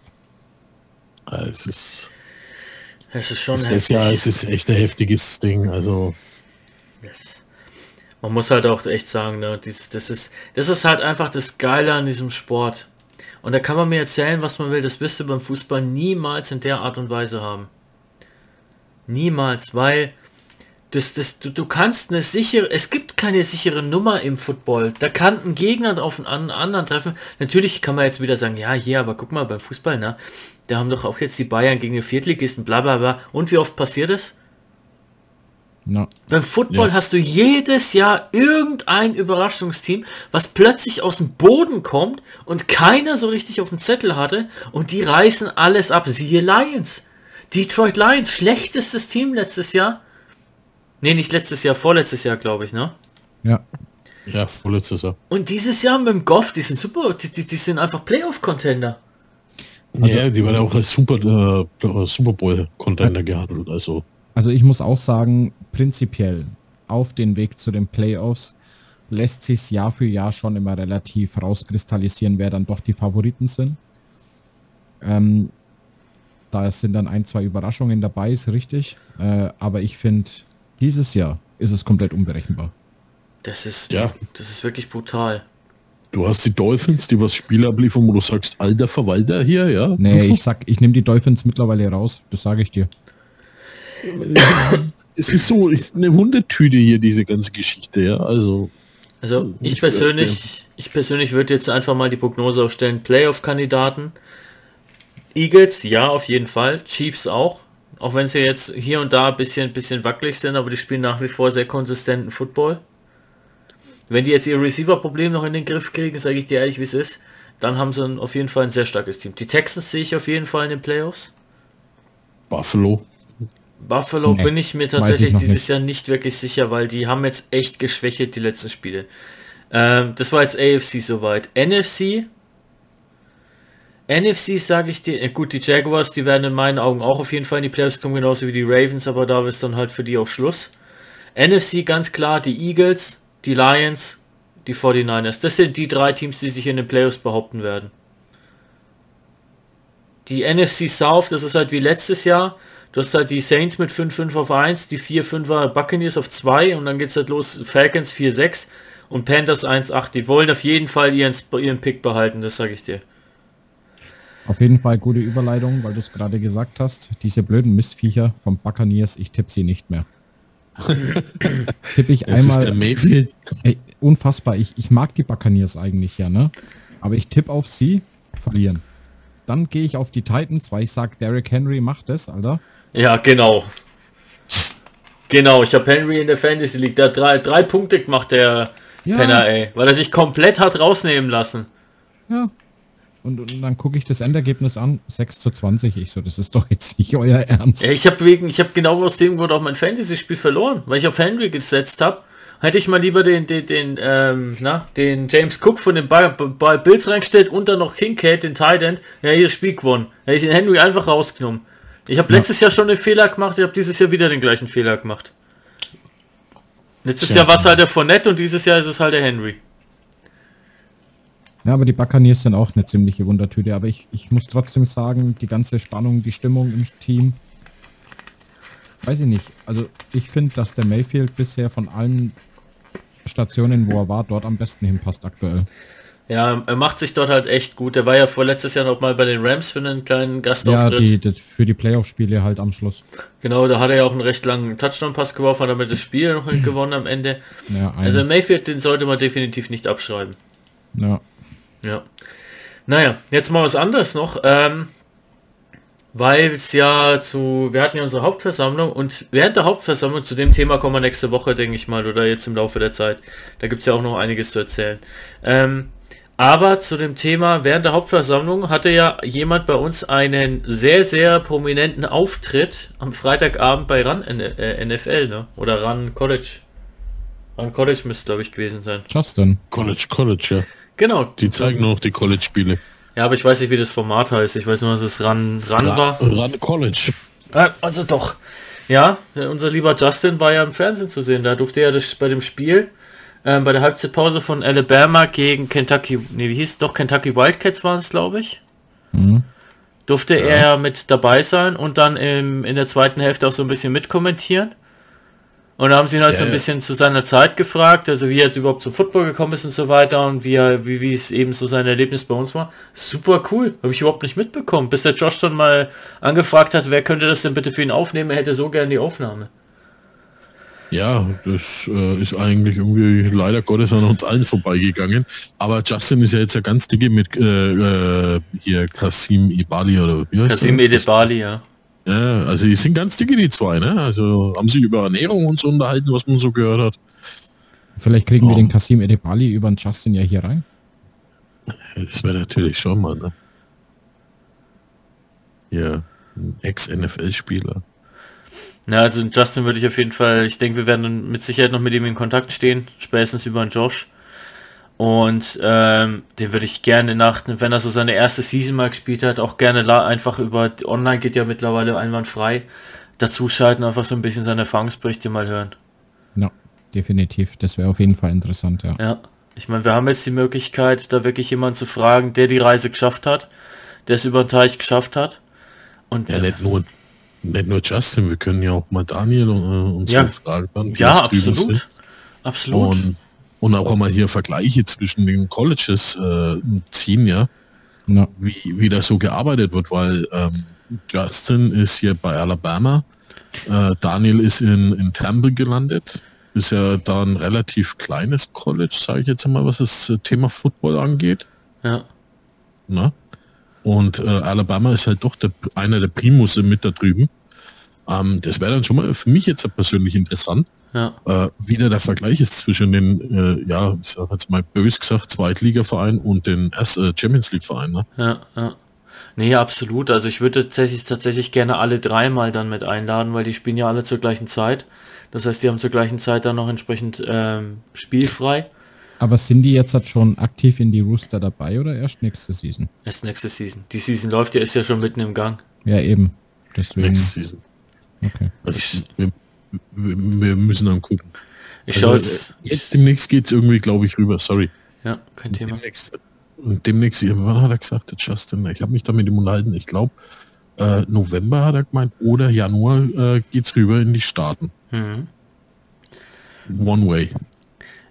Es ist, es ist schon ist das ja, es ist echt ein heftiges Ding, also. Yes. Man muss halt auch echt sagen, ne, das, das, ist, das ist halt einfach das Geile an diesem Sport. Und da kann man mir erzählen, was man will, das wirst du beim Fußball niemals in der Art und Weise haben. Niemals, weil das, das, du, du kannst eine sichere, es gibt keine sichere Nummer im Football. Da kann ein Gegner auf einen anderen treffen. Natürlich kann man jetzt wieder sagen, ja, hier, aber guck mal, beim Fußball, ne? Da haben doch auch jetzt die Bayern gegen den Viertligisten, bla bla bla. Und wie oft passiert das? No. Beim Football ja. hast du jedes Jahr irgendein Überraschungsteam, was plötzlich aus dem Boden kommt und keiner so richtig auf dem Zettel hatte und die reißen alles ab. Siehe Lions. Detroit Lions, schlechtestes Team letztes Jahr Nee, nicht letztes Jahr, vorletztes Jahr, glaube ich, ne? Ja. Ja, vorletztes Jahr. Und dieses Jahr mit dem Goff, die sind super, die, die, die sind einfach Playoff-Contender. Also, ja, die waren auch als Super, äh, Super Bowl-Contender gehandelt, also. Also ich muss auch sagen, prinzipiell auf den Weg zu den Playoffs lässt sich Jahr für Jahr schon immer relativ rauskristallisieren, wer dann doch die Favoriten sind. Ähm, da sind dann ein, zwei Überraschungen dabei, ist richtig. Äh, aber ich finde, dieses Jahr ist es komplett unberechenbar. Das ist, ja. das ist wirklich brutal. Du hast die Dolphins, die was Spiel abliefern, wo du sagst, alter Verwalter hier, ja? Nee, ich sag, ich nehme die Dolphins mittlerweile raus, das sage ich dir. es ist so eine Wundertüte hier, diese ganze Geschichte, ja, also. Also ich, ich persönlich, ich persönlich würde jetzt einfach mal die Prognose aufstellen, Playoff-Kandidaten. Eagles, ja, auf jeden Fall. Chiefs auch. Auch wenn sie jetzt hier und da ein bisschen, bisschen wackelig sind, aber die spielen nach wie vor sehr konsistenten Football. Wenn die jetzt ihr Receiver-Problem noch in den Griff kriegen, sage ich dir ehrlich, wie es ist, dann haben sie auf jeden Fall ein sehr starkes Team. Die Texans sehe ich auf jeden Fall in den Playoffs. Buffalo. Buffalo nee, bin ich mir tatsächlich ich dieses nicht. Jahr nicht wirklich sicher, weil die haben jetzt echt geschwächelt die letzten Spiele. Ähm, das war jetzt AFC soweit. NFC NFC sage ich dir, gut, die Jaguars, die werden in meinen Augen auch auf jeden Fall in die Playoffs kommen, genauso wie die Ravens, aber da ist dann halt für die auch Schluss. NFC ganz klar, die Eagles, die Lions, die 49ers. Das sind die drei Teams, die sich in den Playoffs behaupten werden. Die NFC South, das ist halt wie letztes Jahr. Du hast halt die Saints mit 5-5 auf 1, die 4-5er Buccaneers auf 2 und dann geht es halt los, Falcons 4-6 und Panthers 1-8. Die wollen auf jeden Fall ihren, ihren Pick behalten, das sage ich dir. Auf jeden Fall gute Überleitung, weil du es gerade gesagt hast. Diese blöden Mistviecher vom Buccaneers, ich tippe sie nicht mehr. tippe ich das einmal. Ey, unfassbar. Ich, ich mag die Buccaneers eigentlich ja, ne? Aber ich tippe auf sie, verlieren. Dann gehe ich auf die Titans, weil ich sage, Derrick Henry macht es, Alter. Ja, genau. Genau, ich habe Henry in der Fantasy League. Der hat drei, drei Punkte gemacht, der Ja. Penner, ey. Weil er sich komplett hat rausnehmen lassen. Ja. Und, und dann gucke ich das Endergebnis an, 6 zu 20. Ich so, das ist doch jetzt nicht euer Ernst. Ja, ich habe wegen, ich habe genau aus dem Grund auch mein Fantasy-Spiel verloren, weil ich auf Henry gesetzt habe. Hätte ich mal lieber den, den, den, ähm, na, den James Cook von den Ba- Ba- Bills reingestellt und dann noch Kincaid, den Tight End, ja, hier das Spiel gewonnen. Hätte ich den Henry einfach rausgenommen. Ich habe letztes Jahr schon den Fehler gemacht, ich habe dieses Jahr wieder den gleichen Fehler gemacht. Letztes Tja. Jahr war es halt der Fournette und dieses Jahr ist es halt der Henry. Ja, aber die Buccaneers sind auch eine ziemliche Wundertüte. Aber ich, ich muss trotzdem sagen, die ganze Spannung, die Stimmung im Team, weiß ich nicht. Also ich finde, dass der Mayfield bisher von allen Stationen, wo er war, dort am besten hinpasst aktuell. Ja, er macht sich dort halt echt gut. Er war ja vor letztes Jahr noch mal bei den Rams für einen kleinen Ja, Gastauftritt. die, das, für die Playoff-Spiele halt am Schluss. Genau, da hat er ja auch einen recht langen Touchdown-Pass geworfen, hat damit das Spiel noch gewonnen am Ende. Ja, Also Mayfield, den sollte man definitiv nicht abschreiben. ja. Ja. Naja, jetzt mal was anderes noch. Ähm, weil es ja zu, wir hatten ja unsere Hauptversammlung und während der Hauptversammlung, zu dem Thema kommen wir nächste Woche, denke ich mal, oder jetzt im Laufe der Zeit. Da gibt es ja auch noch einiges zu erzählen. Ähm, aber zu dem Thema, während der Hauptversammlung hatte ja jemand bei uns einen sehr, sehr prominenten Auftritt am Freitagabend bei RAN äh, NFL, ne? Oder RAN College. RAN College müsste, glaube ich, gewesen sein. Justin. College, College, ja. Genau. Die zeigen auch die College-Spiele. Ja, aber ich weiß nicht, wie das Format heißt. Ich weiß nur, dass es ran, ran war. Run College. Äh, also doch. Ja, äh, unser lieber Justin war ja im Fernsehen zu sehen. Da durfte er das bei dem Spiel, ähm, bei der Halbzeitpause von Alabama gegen Kentucky, nee, wie hieß es doch, Kentucky Wildcats waren es, glaube ich. Durfte er mit dabei sein und dann im, in der zweiten Hälfte auch so ein bisschen mitkommentieren. Und da haben sie ihn halt Ja, so ein ja. bisschen zu seiner Zeit gefragt, also wie er jetzt überhaupt zum Football gekommen ist und so weiter und wie er, wie, wie es eben so sein Erlebnis bei uns war. Super cool, habe ich überhaupt nicht mitbekommen, bis der Josh dann mal angefragt hat, wer könnte das denn bitte für ihn aufnehmen, er hätte so gern die Aufnahme. Ja, das äh, ist eigentlich irgendwie leider Gottes an uns allen vorbeigegangen. Aber Justin ist ja jetzt ja ganz dicke mit äh, äh, hier Kasim Ibali oder wie heißt Kasim? Edebali, ja. Ja, also die sind ganz dicke die zwei, ne? Also haben sich über Ernährung und so unterhalten, was man so gehört hat. Vielleicht kriegen wir Oh. den Kasim Edebali über den Justin ja hier rein. Das wäre natürlich schon mal, ne? Ja, ein Ex-NFL-Spieler. Na, also Justin würde ich auf jeden Fall, ich denke, wir werden dann mit Sicherheit noch mit ihm in Kontakt stehen, spätestens über Josh. Und ähm, den würde ich gerne nach, wenn er so seine erste Season mal gespielt hat, auch gerne la- einfach über, online geht ja mittlerweile einwandfrei, dazu schalten, einfach so ein bisschen seine Erfahrungsberichte mal hören. Ja, definitiv. Das wäre auf jeden Fall interessant, ja. Ja, ich meine, wir haben jetzt die Möglichkeit, da wirklich jemanden zu fragen, der die Reise geschafft hat, der es über den Teich geschafft hat. Und Ja, nicht nur, nicht nur Justin, wir können ja auch mal Daniel und, äh, und so Ja. fragen. Dann, die ja, absolut. sind. Absolut. Und, und auch mal hier Vergleiche zwischen den Colleges äh, ziehen, ja, ja. wie, wie das so gearbeitet wird, weil ähm, Justin ist hier bei Alabama, äh, Daniel ist in, in Temple gelandet, ist ja da ein relativ kleines College, sage ich jetzt mal, was das äh, Thema Football angeht. ja. Ne? Und äh, Alabama ist halt doch der, einer der Primusse mit da drüben. Ähm, das wäre dann schon mal für mich jetzt persönlich interessant, Ja. äh, wie da der Vergleich ist zwischen den, äh, ja, ich sag jetzt mal bös gesagt, Zweitligaverein und den erst, äh, Champions League Verein. Ne? Ja, ja. Nee, absolut. Also ich würde tatsächlich, tatsächlich gerne alle dreimal dann mit einladen, weil die spielen ja alle zur gleichen Zeit. Das heißt, die haben zur gleichen Zeit dann noch entsprechend ähm, spielfrei. Aber sind die jetzt halt schon aktiv in die Rooster dabei oder erst nächste Season? Erst nächste Season. Die Season läuft ja, ist ja schon mitten im Gang. Ja, eben. Deswegen. Next Season. Okay. Also Ich- wir, wir, müssen dann gucken. Ich schaue Also, jetzt. äh, jetzt demnächst geht es irgendwie, glaube ich, rüber. Sorry. Ja, kein Thema. Demnächst, und demnächst, wann hat er gesagt, Justin? Ich habe mich damit ihm unterhalten. Ich glaube, äh, November hat er gemeint oder Januar äh, geht's rüber in die Staaten. Mhm. One way.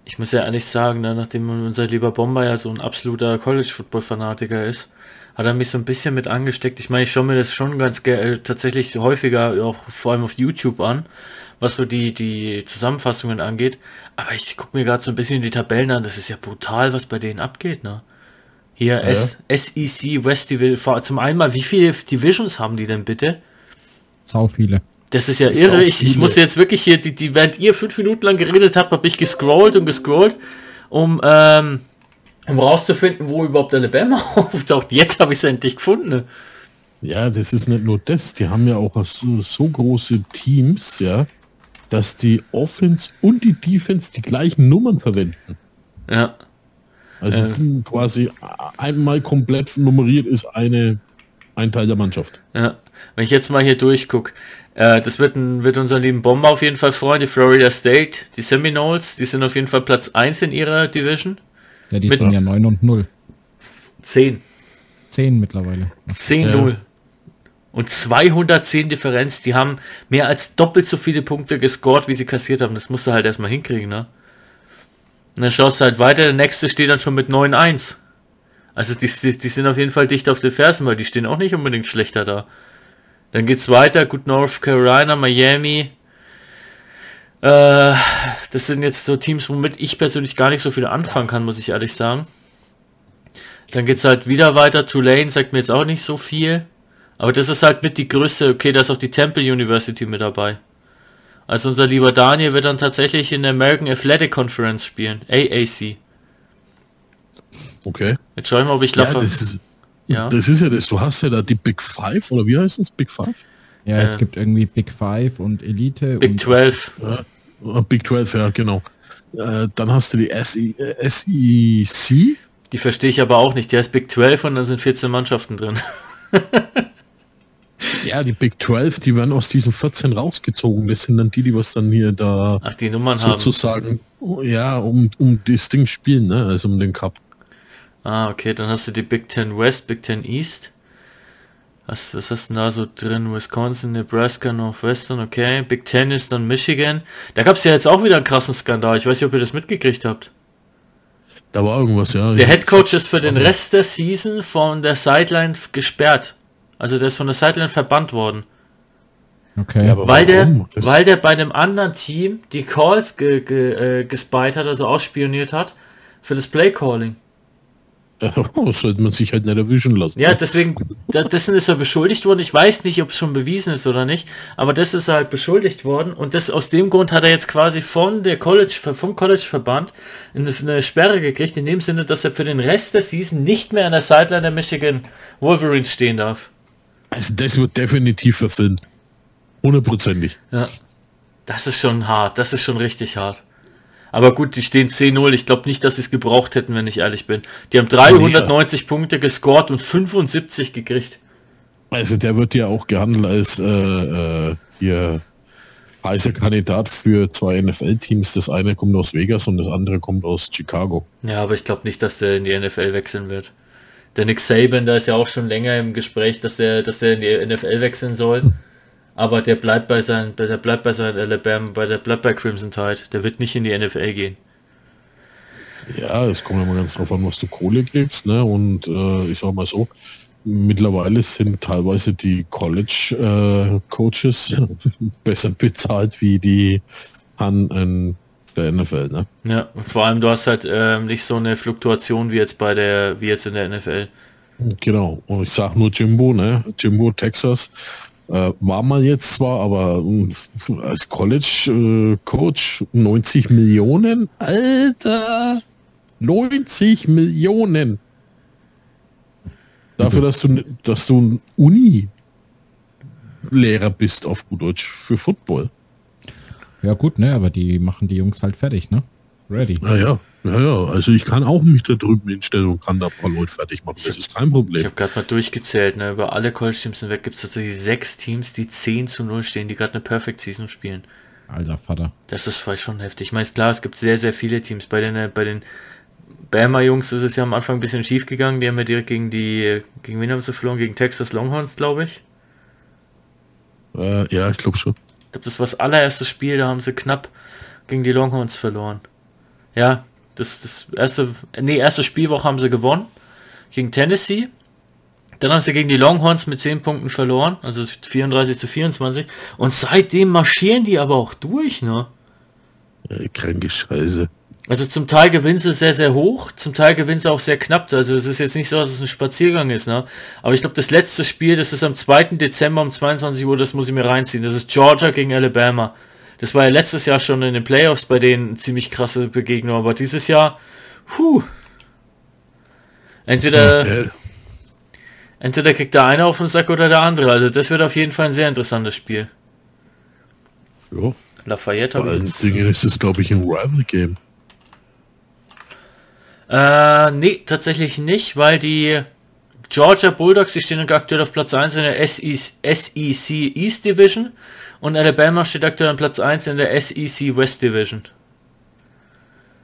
Ich muss ja ehrlich sagen, ne, nachdem unser lieber Bomber ja so ein absoluter College-Football-Fanatiker ist, hat er mich so ein bisschen mit angesteckt. Ich meine, ich schaue mir das schon ganz äh, tatsächlich häufiger, auch vor allem auf YouTube an, was so die, die Zusammenfassungen angeht. Aber ich gucke mir gerade so ein bisschen die Tabellen an. Das ist ja brutal, was bei denen abgeht. Ne? Hier S SEC West Division. Zum einen mal, wie viele Divisions haben die denn bitte? Sau viele. Das ist ja irre. Ich, ich musste jetzt wirklich hier, die, die, während ihr fünf Minuten lang geredet habt, habe ich gescrollt und gescrollt, um, ähm, um rauszufinden, wo überhaupt Alabama auftaucht. Jetzt habe ich es endlich gefunden. Ja, das ist nicht nur das. Die haben ja auch so, so große Teams, ja, dass die Offense und die Defense die gleichen Nummern verwenden. Ja. Also Äh. quasi einmal komplett nummeriert ist eine ein Teil der Mannschaft. Ja, wenn ich jetzt mal hier durchgucke, äh, das wird, ein, wird unseren lieben Bomber auf jeden Fall freuen, die Florida State, die Seminoles, die sind auf jeden Fall Platz 1 in ihrer Division. Ja, die Mit- sind ja 9 und 0. 10. 10 mittlerweile. 10-0. Und 210 Differenz, die haben mehr als doppelt so viele Punkte gescored, wie sie kassiert haben. Das musst du halt erstmal hinkriegen, ne? Und dann schaust du halt weiter, der nächste steht dann schon mit 9-1. Also die, die, die sind auf jeden Fall dicht auf den Fersen, weil die stehen auch nicht unbedingt schlechter da. Dann geht's weiter, gut North Carolina, Miami. Äh, das sind jetzt so Teams, womit ich persönlich gar nicht so viel anfangen kann, muss ich ehrlich sagen. Dann geht's halt wieder weiter. Tulane sagt mir jetzt auch nicht so viel. Aber das ist halt mit die größte. Okay, da ist auch die Temple University mit dabei. Also unser lieber Daniel wird dann tatsächlich in der American Athletic Conference spielen. AAC. Okay. Jetzt schauen wir mal, ob ich Ja, Laffer... das ist, Ja. das ist ja das. Du hast ja da die Big Five oder wie heißt es? Big Five? Ja, Äh. es gibt irgendwie Big Five und Elite Big und 12. Ja, Big 12, ja, genau. Äh, dann hast du die SE, äh, SEC. Die verstehe ich aber auch nicht. Die heißt Big 12 und dann sind 14 Mannschaften drin. Ja, die Big 12, die werden aus diesen 14 rausgezogen. Das sind dann die, die was dann hier da Ach, die Nummern haben. sozusagen, oh, ja, um, um das Ding spielen, ne? Also um den Cup. Ah, okay, dann hast du die Big Ten West, Big Ten East. Was, was hast du denn da so drin? Wisconsin, Nebraska, Northwestern, okay. Big Ten ist dann Michigan. Da gab es ja jetzt auch wieder einen krassen Skandal. Ich weiß nicht, ob ihr das mitgekriegt habt. Da war irgendwas, ja. Der Head Coach ist für den Rest der Season von der Sideline gesperrt. Also der ist von der Sideline verbannt worden. Okay. Ja, aber Weil der? Das- weil der bei einem anderen Team die Calls ge, ge, äh, gespied hat, also ausspioniert hat, für das Play Calling. das sollte man sich halt nicht erwischen lassen. Ja, deswegen, dessen ist er beschuldigt worden. Ich weiß nicht, ob es schon bewiesen ist oder nicht, aber das ist er halt beschuldigt worden und das aus dem Grund hat er jetzt quasi von der College, vom College-Verband eine, eine Sperre gekriegt, in dem Sinne, dass er für den Rest der Season nicht mehr an der Sideline der Michigan Wolverines stehen darf. Also das wird definitiv verfilmt. Hundertprozentig. Ja. Das ist schon hart, das ist schon richtig hart. Aber gut, die stehen 10-0. Ich glaube nicht, dass sie es gebraucht hätten, wenn ich ehrlich bin. Die haben 390 Punkte gescored und 75 gekriegt. Also der wird ja auch gehandelt als äh, äh, hier heißer Kandidat für zwei NFL-Teams. Das eine kommt aus Vegas und das andere kommt aus Chicago. Ja, aber ich glaube nicht, dass der in die NFL wechseln wird. Der Nick Saban, da ist ja auch schon länger im Gespräch, dass der, dass der in die NFL wechseln soll. Aber der bleibt bei seinen, der bleibt bei seinen Alabama, bei der bleibt bei Crimson Tide. Der wird nicht in die NFL gehen. Ja, es kommt immer ganz drauf an, was du Kohle gibst, ne? Und äh, ich sag mal so, mittlerweile sind teilweise die College-Coaches besser bezahlt wie die an in der NFL, ne? Ja, und vor allem du hast halt ähm, nicht so eine Fluktuation wie jetzt bei der, wie jetzt in der NFL. Genau. Und ich sag nur Jimbo, ne? Jimbo, Texas. Äh, war mal jetzt zwar, aber äh, als College-Coach 90 Millionen? Alter! 90 Millionen! Dafür, dass du, dass du ein Uni-Lehrer bist auf gut Deutsch für Football. Ja gut, ne, aber die machen die Jungs halt fertig, ne? Ready. Naja, ja, ja. Also ich kann auch mich da drüben hinstellen und kann da ein paar Leute fertig machen. Das ist kein Ich Problem. habe gerade mal durchgezählt, ne? über alle College-Teams hinweg gibt es tatsächlich sechs Teams, die 10 zu 0 stehen, die gerade eine Perfect Season spielen. Alter Vater. Das ist voll schon heftig. Ich meine, klar, es gibt sehr, sehr viele Teams. Bei den, äh, bei den Bama-Jungs ist es ja am Anfang ein bisschen schief gegangen. Die haben ja direkt gegen die, gegen wen haben sie verloren? Gegen Texas Longhorns, glaube ich. Äh, ja, ich glaube schon. Ich glaube, das war das allererste Spiel, da haben sie knapp gegen die Longhorns verloren. Ja, das, das erste, nee, erste Spielwoche haben sie gewonnen gegen Tennessee. Dann haben sie gegen die Longhorns mit 10 Punkten verloren, also 34 zu 24. Und seitdem marschieren die aber auch durch, ne? Äh, kranke Scheiße. Also zum Teil gewinnst du sehr, sehr hoch, zum Teil gewinnst du auch sehr knapp. Also es ist jetzt nicht so, dass es ein Spaziergang ist, ne? Aber ich glaube, das letzte Spiel, das ist am 2. Dezember um 22 Uhr, das muss ich mir reinziehen. Das ist Georgia gegen Alabama. Das war ja letztes Jahr schon in den Playoffs bei denen ziemlich krasse Begegnung, aber dieses Jahr, puh. Entweder, Äh, entweder kriegt der eine auf den Sack oder der andere. Also das wird auf jeden Fall ein sehr interessantes Spiel. ja. Lafayette habe ich. Dingen ist es, glaube ich, ein Rival-Game. Äh, nee, tatsächlich nicht, weil die Georgia Bulldogs, die stehen aktuell auf Platz 1 in der E SEC, SEC East Division und Alabama steht aktuell an Platz 1 in der SEC West Division.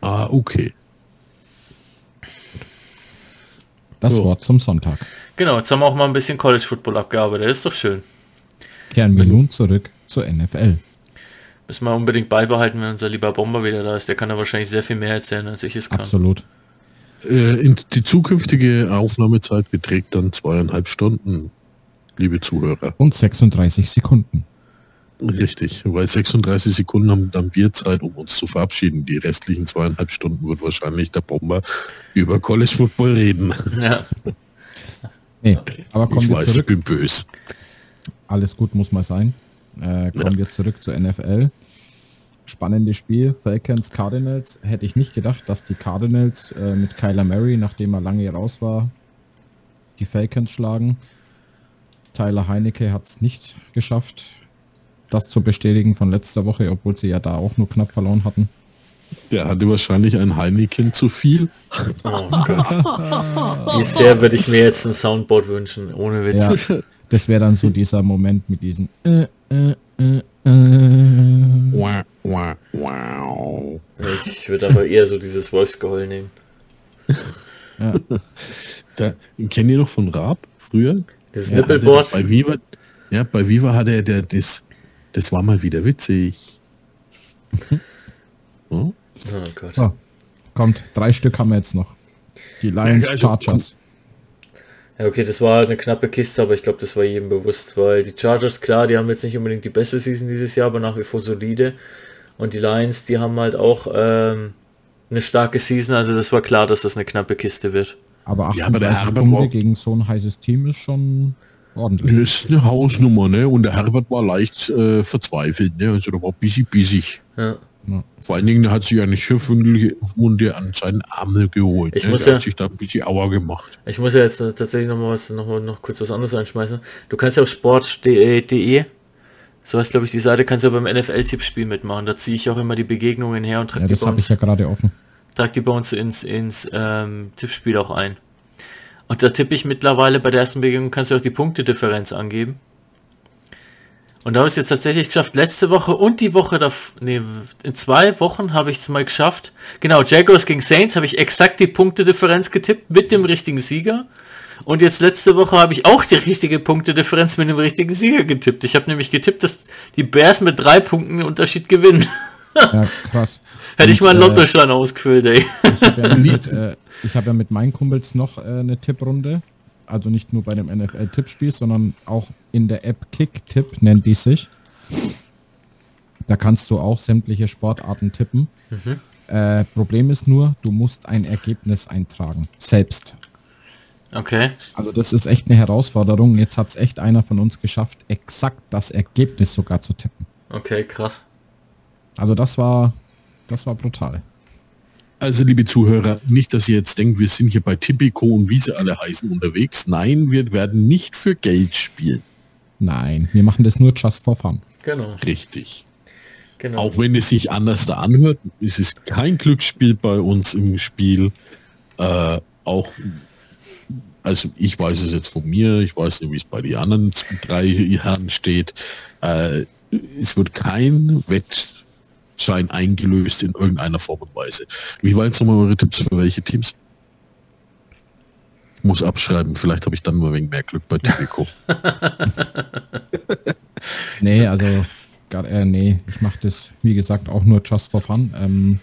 Ah, okay. Das So. Wort zum Sonntag. Genau, jetzt haben wir auch mal ein bisschen College Football abgearbeitet, das ist doch schön. Kehren wir nun zurück zur NFL. Müssen wir unbedingt beibehalten, wenn unser lieber Bomber wieder da ist. Der kann da wahrscheinlich sehr viel mehr erzählen, als ich es kann. Absolut. Äh, die zukünftige Aufnahmezeit beträgt dann zweieinhalb Stunden, liebe Zuhörer. Und 36 Sekunden. Richtig, weil 36 Sekunden haben dann wir Zeit, um uns zu verabschieden. Die restlichen zweieinhalb Stunden wird wahrscheinlich der Bomber über College Football reden. Ja. Nee, aber kommen Ich wir weiß, ich zurück. bin böse. Alles gut muss mal sein. Äh, kommen Ja. wir zurück zur NFL. Spannendes Spiel. Falcons Cardinals. Hätte ich nicht gedacht, dass die Cardinals äh, mit Kyler Murray, nachdem er lange raus war, die Falcons schlagen. Tyler Heinecke hat es nicht geschafft, das zu bestätigen von letzter Woche, obwohl sie ja da auch nur knapp verloren hatten. Der hatte wahrscheinlich ein Heineken zu viel. Oh Gott. Wie sehr würde ich mir jetzt ein Soundboard wünschen, ohne Witz. Ja, das wäre dann so dieser Moment mit diesen äh, äh, äh, äh. Wow, wow, wow. Ich würde aber eher so dieses Wolfsgeheul nehmen. Da, kennt ihr noch von Raab früher? Ja, Nippelboard. Bei Viva, ja, bei Viva hatte er der, das, das war mal wieder witzig. Ja? Oh Gott. So, kommt, drei Stück haben wir jetzt noch. Die Lions Ja, also- Chargers. Ja, okay, das war eine knappe Kiste, aber ich glaube, das war jedem bewusst, weil die Chargers, klar, die haben jetzt nicht unbedingt die beste Season dieses Jahr, aber nach wie vor solide. Und die Lions, die haben halt auch ähm, eine starke Season, also das war klar, dass das eine knappe Kiste wird. Aber Ja, aber 38 Punkte gegen so ein heißes Team ist schon ordentlich. Das ist eine Hausnummer, ne? Und der Herbert war leicht äh, verzweifelt, ne? Also der war busy bissig. Ja. Vor allen Dingen hat sich eine Schiffwunde an seinen Ärmel geholt. Ich ne? muss ja- hat sich da ein bisschen Auer gemacht. Ich muss ja jetzt tatsächlich noch mal was, noch, mal, noch kurz was anderes einschmeißen. Du kannst ja auf sport.de, so heißt glaube ich die Seite, kannst du ja beim NFL-Tippspiel mitmachen. Da ziehe ich auch immer die Begegnungen her und trage Ja, die, das bei uns, ja gerade offen. trag die bei uns ins, ins ähm, Tippspiel auch ein. Und da tippe ich mittlerweile bei der ersten Begegnung kannst du auch die Punktedifferenz angeben. Und da habe ich es jetzt tatsächlich geschafft, letzte Woche und die Woche davor, nee, in zwei Wochen habe ich es mal geschafft. Genau, Jaguars gegen Saints habe ich exakt die Punktedifferenz getippt mit dem richtigen Sieger. Und jetzt letzte Woche habe ich auch die richtige Punktedifferenz mit dem richtigen Sieger getippt. Ich habe nämlich getippt, dass die Bears mit drei Punkten Unterschied gewinnen. Ja, krass. Hätte ich mal einen äh, Lottoschein ausgefüllt, ey. Ich habe ja, mit, äh, ich hab ja mit meinen Kumpels noch äh, eine Tipprunde. Also nicht nur bei dem NFL-Tippspiel, sondern auch in der App Kick-Tipp nennt die sich. Da kannst du auch sämtliche Sportarten tippen. Äh, Problem ist nur, du musst ein Ergebnis eintragen. Selbst. Okay. Also das ist echt eine Herausforderung. Jetzt hat es echt einer von uns geschafft, exakt das Ergebnis sogar zu tippen. Okay, krass. Also das war, das war brutal. Also liebe Zuhörer, nicht, dass ihr jetzt denkt, wir sind hier bei Tipico und wie sie alle heißen unterwegs. Nein, wir werden nicht für Geld spielen. Nein, wir machen das nur just for fun. Genau. Richtig. genau. Auch wenn es sich anders da anhört, ist es kein Glücksspiel bei uns im Spiel. Äh, auch, also ich weiß es jetzt von mir, ich weiß nicht, wie es bei den anderen drei Herren steht. Äh, es wird kein Wettschein eingelöst in irgendeiner Form und Weise. Wie war jetzt nochmal eure Tipps für welche Teams? Ich muss abschreiben, vielleicht habe ich dann mal wegen mehr Glück bei Tipico. Nee, also gar, äh, nee, ich mache das, wie gesagt, auch nur just for fun, ähm,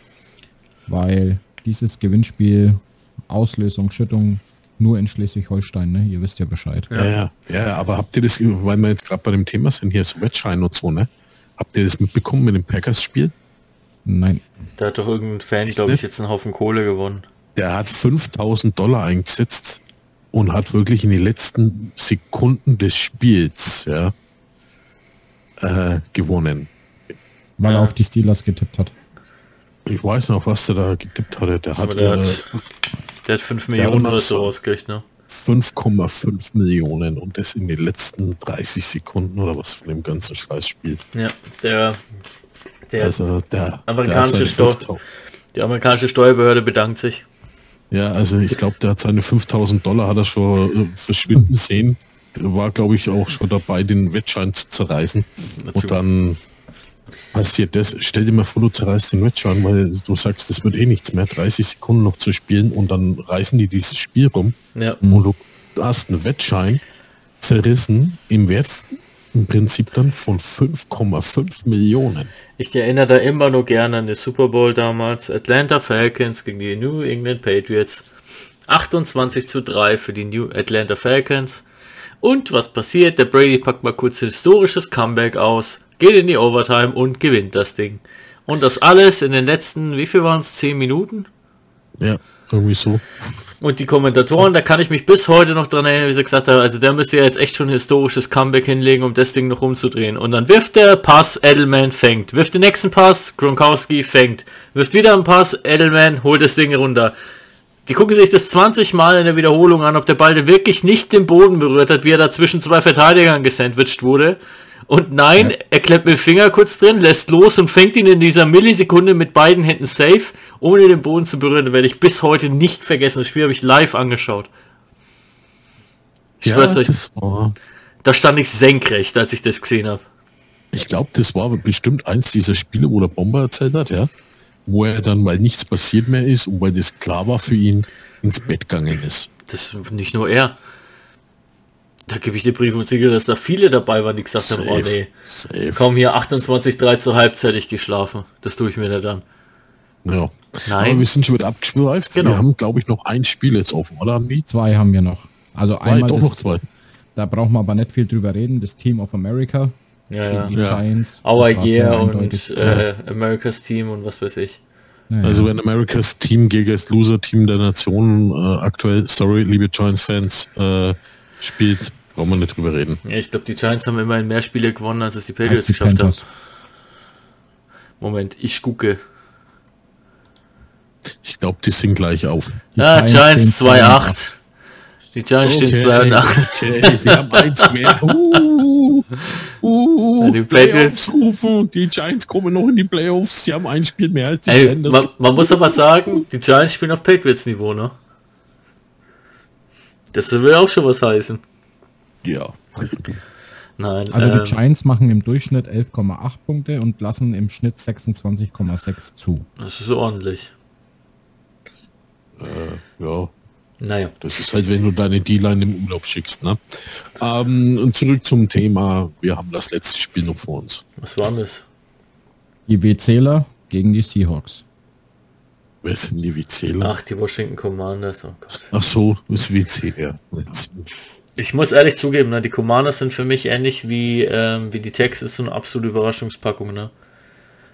weil dieses Gewinnspiel, Auslösung, Schüttung, nur in Schleswig-Holstein, ne? Ihr wisst ja Bescheid. Ja, ja, ja, aber habt ihr das, weil wir jetzt gerade bei dem Thema sind, hier so Wettschein und so, ne? Habt ihr das mitbekommen mit dem Packers-Spiel? Nein. Da hat doch irgendein Fan, glaube ich, jetzt einen Haufen Kohle gewonnen. Der hat 5000 Dollar eingesetzt und hat wirklich in die letzten Sekunden des Spiels ja, äh, gewonnen. Weil Ja. er auf die Steelers getippt hat. Ich weiß noch, was der da getippt hatte. Der hat, der äh, hat, der hat 5 Millionen hat oder so rausgekriegt, ne? 5,5 Millionen und das in den letzten 30 Sekunden oder was von dem ganzen Scheißspiel. Ja, der, der, Also der Amerikanische der hat seine Stau- 5000 die amerikanische Steuerbehörde bedankt sich. Ja, also ich glaube, der hat seine 5000 Dollar hat er schon äh, verschwinden sehen. Der war, glaube ich, auch schon dabei, den Wettschein zu zerreißen. Und dann passiert das. Stell dir mal vor, du zerreißt den Wettschein, weil du sagst, das wird eh nichts mehr. 30 Sekunden noch zu spielen und dann reißen die dieses Spiel rum. Ja, Und du hast einen Wettschein zerrissen im Wert im Prinzip dann von 5,5 Millionen. ich erinnere da immer nur gerne an den Super Bowl damals. Atlanta Falcons gegen die New England Patriots. 28 zu 3 für die New Atlanta Falcons. Und was passiert? Der Brady packt mal kurz ein historisches Comeback aus, geht in die Overtime und gewinnt das Ding. Und das alles in den letzten, wie viel waren es? 10 Minuten? Ja, irgendwie so. Und die Kommentatoren, da kann ich mich bis heute noch dran erinnern, wie sie gesagt haben, also der müsste ja jetzt echt schon ein historisches Comeback hinlegen, um das Ding noch umzudrehen. Und dann wirft der Pass, Edelman fängt. Wirft den nächsten Pass, Gronkowski fängt. Wirft wieder einen Pass, Edelman holt das Ding runter. Die gucken sich das 20 Mal in der Wiederholung an, ob der Ball wirklich nicht den Boden berührt hat, wie er da zwischen zwei Verteidigern gesandwiched wurde. Und nein, er klemmt mit dem Finger kurz drin, lässt los und fängt ihn in dieser Millisekunde mit beiden Händen safe, ohne den Boden zu berühren. Werde ich bis heute nicht vergessen. Das Spiel habe ich live angeschaut. Ich Ja, weiß nicht, das war, da stand ich senkrecht, als ich das gesehen habe. Ich glaube, das war bestimmt eins dieser Spiele, wo der Bomber erzählt hat, ja, wo er dann, weil nichts passiert mehr ist und weil das klar war für ihn, ins Bett gegangen ist. Das ist nicht nur er. Da gebe ich dir Brief und Siegel, dass da viele dabei waren, die gesagt haben, oh nee, Safe. komm hier 28-3 zur Halbzeit, ich geschlafen. Das tue ich mir da dann. Ja. Nein. Aber wir sind schon wieder abgeschweift. Genau. Wir haben, glaube ich, noch ein Spiel jetzt offen, oder? Die? Zwei haben wir noch. Also Zwei, einmal doch das, noch zwei. da brauchen wir aber nicht viel drüber reden. Das Team of America Ja, ja. die Ja. Giants. Our Year und äh, America's Team und was weiß ich. Ja, Also ja. wenn Americas Team gegen das Loser-Team der Nation äh, aktuell, sorry, liebe Giants-Fans, äh, spielt, brauchen wir nicht drüber reden. Ja, ich glaube, die Giants haben immerhin mehr Spiele gewonnen, als es die Patriots die geschafft haben. Panthers. Moment, ich gucke. Ich glaube, die sind gleich auf. Die Ja, Giants stehen 2-8. Die Giants stehen 2-8. okay, sie haben eins mehr. Uh, uh, Ja, die Playoffs Patriots- rufen, die Giants kommen noch in die Playoffs, sie haben ein Spiel mehr als die Ey, man, man muss aber sagen, die Giants spielen auf Patriots-Niveau, ne? Das will auch schon was heißen. Ja. Nein, Also ähm, die Giants machen im Durchschnitt 11,8 Punkte und lassen im Schnitt 26,6 zu. das ist ordentlich. Ja, Naja, das ist halt, wenn du deine D-Line im Urlaub schickst, ne? Ähm, und zurück zum Thema, wir haben das letzte Spiel noch vor uns. was war das? Die WCler gegen die Seahawks. Wer sind die WCler? Ach, die Washington Commanders. Oh. Ach so, das WC, ja. Ich muss ehrlich zugeben, ne, die Commanders sind für mich ähnlich wie, ähm, wie die Texans so eine absolute Überraschungspackung. Ne?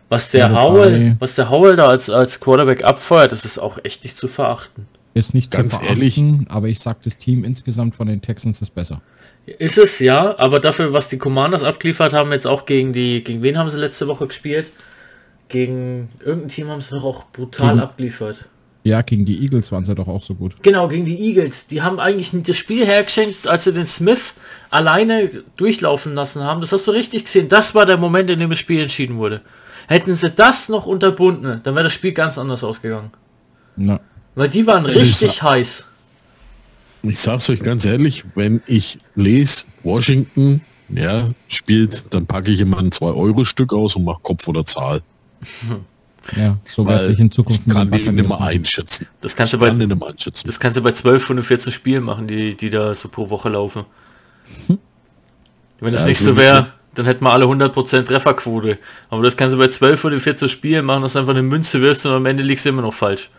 Was der Ja, Howell, was der Howell da als, als Quarterback abfeuert, das ist auch echt nicht zu verachten. Ist nicht Ganz zu verachten, ehrlich. aber ich sag, das Team insgesamt von den Texans ist besser. Ist es ja, aber dafür, was die Commanders abgeliefert haben, jetzt auch gegen die, gegen wen haben sie letzte Woche gespielt? Gegen irgendein Team haben sie doch auch brutal Gegen- abgeliefert. Ja, gegen die Eagles waren sie doch auch so gut. Genau, gegen die Eagles. Die haben eigentlich nicht das Spiel hergeschenkt, als sie den Smith alleine durchlaufen lassen haben. Das hast du richtig gesehen. Das war der Moment, in dem das Spiel entschieden wurde. Hätten sie das noch unterbunden, dann wäre das Spiel ganz anders ausgegangen. Na, Weil die waren Also ich richtig sag- heiß. Ich sag's euch ganz ehrlich, wenn ich lese, Washington, ja, spielt, dann packe ich immer ein 2-Euro-Stück aus und mache Kopf oder Zahl. ja, so wird Weil sich in Zukunft ich kann die nicht mehr einschätzen. Das kannst du Ich kann bei, mehr einschätzen. das kannst du bei 12 von den 14 Spielen machen, die, die da so pro Woche laufen. Wenn das Ja, nicht so so wäre, dann hätten wir alle 100% Trefferquote. Aber das kannst du bei 12 von den 14 Spielen machen, dass du einfach eine Münze wirfst und am Ende liegst du immer noch falsch.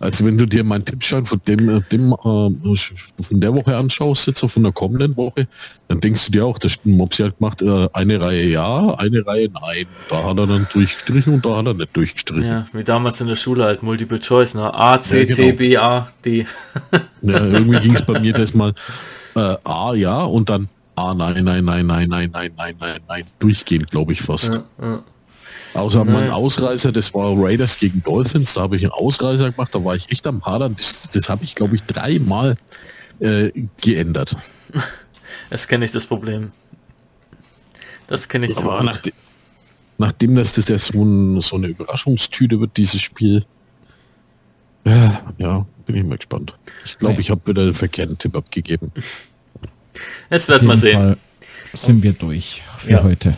Also wenn du dir meinen Tippschein von dem, äh, dem äh, von der Woche anschaust, jetzt von der kommenden Woche, dann denkst du dir auch, der Mopsi hat gemacht, äh, eine Reihe ja, eine Reihe nein. Da hat er dann durchgestrichen und da hat er nicht durchgestrichen. Ja, wie damals in der Schule halt, Multiple Choice, ne? A, C, Ja, genau. C, B, A, D. Ja, irgendwie ging es bei mir das mal äh, A ja und dann A nein, nein, nein, nein, nein, nein, nein, nein, nein, durchgehend, glaube ich fast. Ja, ja. Außer mein Nein. Ausreißer, das war Raiders gegen Dolphins, da habe ich einen Ausreißer gemacht, da war ich echt am Hadern. Das, das habe ich, glaube ich, dreimal äh, geändert. Das kenne ich das Problem. Das kenne ich Aber gut. nachdem, nachdem das, das ja so, ein, so eine Überraschungstüte wird, dieses Spiel, ja, ja bin ich mal gespannt. Ich glaube, Nee. ich habe wieder den verkehrten Tipp abgegeben. Es wird mal sehen. Fall sind wir durch für Ja. heute.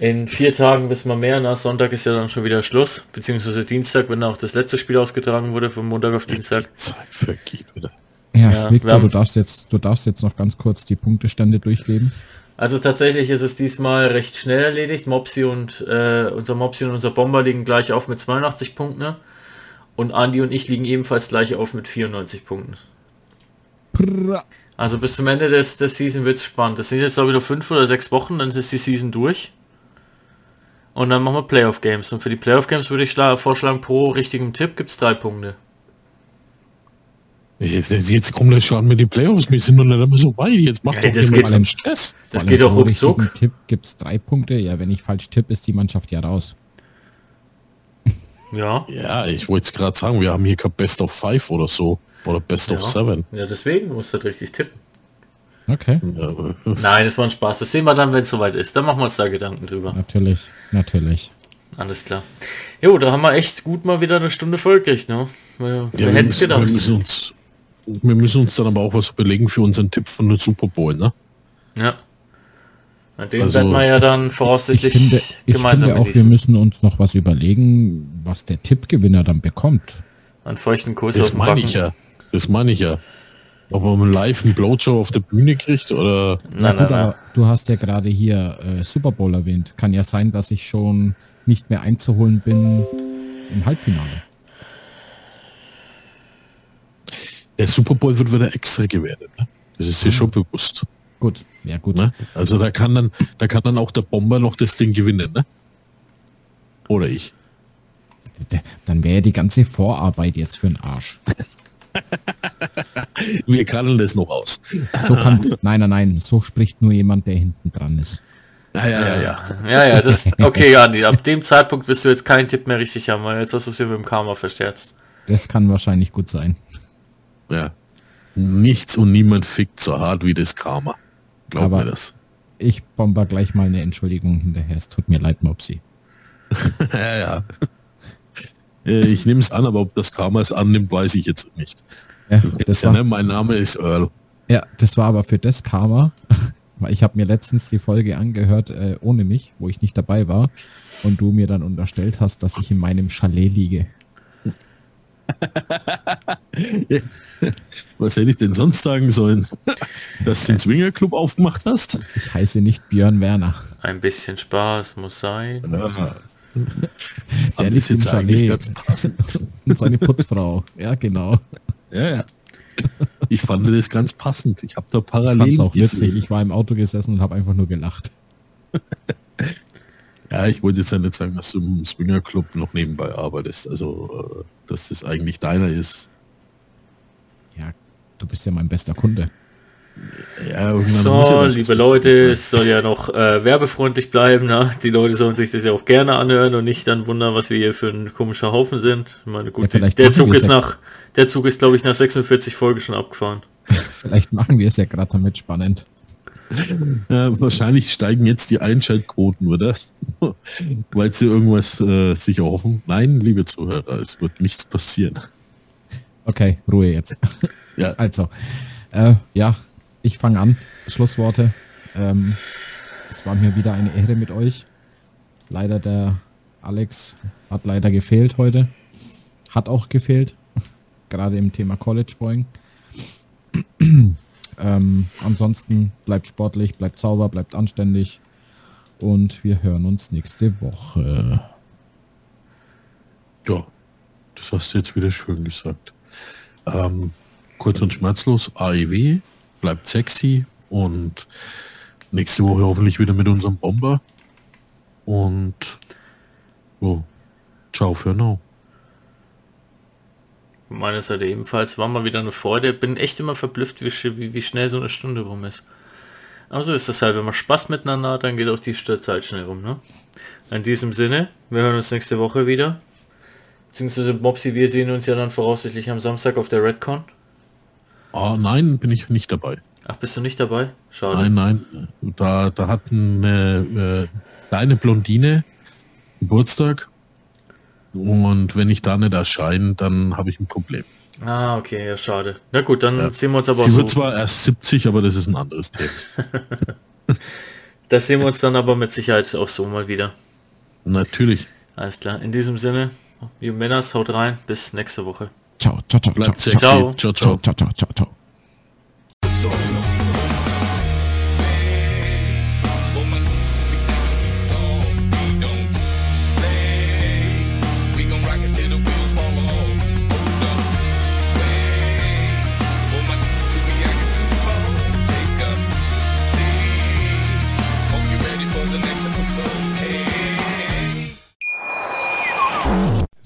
In vier Tagen wissen wir mehr. Na, Sonntag ist ja dann schon wieder Schluss. Beziehungsweise Dienstag, wenn auch das letzte Spiel ausgetragen wurde, von Montag auf Dienstag. Zeit vergeht wieder. Ja, Ja, Victor, haben- du darfst jetzt, du darfst jetzt noch ganz kurz die Punktestände durchgeben. Also tatsächlich ist es diesmal recht schnell erledigt. Mopsi und äh, unser Mopsi und unser Bomber liegen gleich auf mit 82 Punkten. Und Andi und ich liegen ebenfalls gleich auf mit 94 Punkten. Prrra. Also bis zum Ende des, des Season wird es spannend. Das sind jetzt auch wieder fünf oder sechs Wochen, dann ist die Season durch. Und dann machen wir Playoff Games. Und für die Playoff Games würde ich schla- vorschlagen, pro richtigen Tipp gibt es drei Punkte. Jetzt, jetzt- jetzt kommen wir schon mit den Playoffs, wir sind noch nicht so weit. Jetzt macht Ja, doch geht- einen Stress. Das Vor geht doch pro ruckzuck. richtigen Tipp gibt es drei Punkte. Ja, wenn ich falsch tippe, ist die Mannschaft ja raus. Ja. Ja, ich wollte es gerade sagen, wir haben hier kein Best of Five oder so. Oder Best of Ja. Seven. Ja, deswegen musst du halt richtig tippen. Okay, Nein, das war ein Spaß. Das sehen wir dann, wenn es soweit ist. Dann machen wir uns da Gedanken drüber. natürlich, natürlich. Alles klar. Jo, da haben wir echt gut mal wieder eine Stunde voll gekriegt, ne? Wer, Ja, wir, hätte es müssen, wir, gedacht? müssen uns, wir müssen uns dann aber auch was überlegen für unseren Tipp von der Super Bowl, ne? Ja. Den Also, werden wir ja dann Ich voraussichtlich finde, ich gemeinsam finde auch, wir müssen uns noch was überlegen, was der Tippgewinner dann bekommt. Einen feuchten Kurs Das auf meine ich ja. Das meine ich ja. Ob man live einen Blowjob auf der Bühne kriegt oder... Nein, Na nein, gut, nein. du hast ja gerade hier äh, Super Bowl erwähnt. Kann ja sein, dass ich schon nicht mehr einzuholen bin im Halbfinale. Der Super Bowl wird wieder extra gewertet, ne? Das ist dir schon bewusst. Gut, ja gut. Ne? Also da kann dann, da kann dann auch der Bomber noch das Ding gewinnen, ne? Oder ich. Dann wäre die ganze Vorarbeit jetzt für den Arsch. Wir kallen das noch aus. So kann, nein, nein, nein, so spricht nur jemand, der hinten dran ist. Ja, ja, ja, ja. Ja, ja, das, okay, Andi, ab dem Zeitpunkt wirst du jetzt keinen Tipp mehr richtig haben, weil jetzt hast du es hier mit dem Karma verscherzt. Das kann wahrscheinlich gut sein. ja. Nichts und niemand fickt so hart wie das Karma. Glaub Aber- mir das. Ich bomber gleich mal eine Entschuldigung hinterher. Es tut mir leid, Mopsi. Ja, ja. Äh, Ich nehme es an, aber ob das Karma es annimmt, weiß ich jetzt nicht. Ja, Das das ja, ne? war, Mein Name ist Earl. ja, das war aber für das Karma, weil ich habe mir letztens die Folge angehört, äh, ohne mich, wo ich nicht dabei war, und du mir dann unterstellt hast, dass ich in meinem Chalet liege. Was hätte ich denn sonst sagen sollen? Dass du den Swingerclub aufgemacht hast? Ich heiße nicht Björn Werner. Ein bisschen Spaß muss sein. Ja. Der liegt ist im jetzt eigentlich Chalet. ganz passend. Und seine Putzfrau. Ja, genau. Ja, ja. Ich fand das ganz passend. Ich habe da Ich parallel fand's auch witzig. Ich war im Auto gesessen und habe einfach nur gelacht. Ja, ich wollte jetzt ja nicht sagen, dass du im Swingerclub noch nebenbei arbeitest. Also, äh, dass das eigentlich deiner ist. Ja, du bist ja mein bester Kunde. Ja, So, liebe Leute, es soll ja noch äh, werbefreundlich bleiben. Ne? Die Leute sollen sich das ja auch gerne anhören und nicht dann wundern, was wir hier für ein komischer Haufen sind. Ich meine, gut, Ja, vielleicht der Zug ist nach, der Zug ist, glaube ich, nach 46 Folgen schon abgefahren. Vielleicht machen wir es ja gerade damit spannend. Ja, wahrscheinlich steigen jetzt die Einschaltquoten, oder? Weil sie irgendwas äh, sich erhoffen. Nein, liebe Zuhörer, es wird nichts passieren. Okay, Ruhe jetzt. Ja, Also, äh, ja, ich fange an. Schlussworte. Ähm, es war mir wieder eine Ehre mit euch. Leider der Alex hat leider gefehlt heute. Hat auch gefehlt. Gerade im Thema College vorhin. ähm, ansonsten bleibt sportlich, bleibt sauber, bleibt anständig. Und wir hören uns nächste Woche. ja. das hast du jetzt wieder schön gesagt. Ähm, kurz und schmerzlos, AEW, bleibt sexy und nächste Woche hoffentlich wieder mit unserem Bomber. Und oh, ciao für now. Meiner Seite ebenfalls war mal wieder eine Freude. Bin echt immer verblüfft, wie, wie, wie schnell so eine Stunde rum ist. Aber so ist das halt, wenn man Spaß miteinander hat, dann geht auch die Zeit schnell rum, ne? In diesem Sinne, wir hören uns nächste Woche wieder. Beziehungsweise Mopsy, wir sehen uns ja dann voraussichtlich am Samstag auf der Redcon. Ah, nein, bin ich nicht dabei. Ach, bist du nicht dabei? Schade. Nein, nein. Da, da hat eine äh, kleine Blondine Geburtstag. Und wenn ich da nicht erscheine, dann habe ich ein Problem. Ah, okay, ja, schade. Na gut, dann ja. sehen wir uns aber Sie so. wird zwar erst 70, aber das ist ein anderes Thema. das sehen wir uns dann aber mit Sicherheit auch so mal wieder. Natürlich. Alles klar. In diesem Sinne, ihr Männers, haut rein. Bis nächste Woche. Ciao, ciao, ciao. Bleibt ciao, ciao, ciao, ciao, ciao, ciao, ciao, ciao.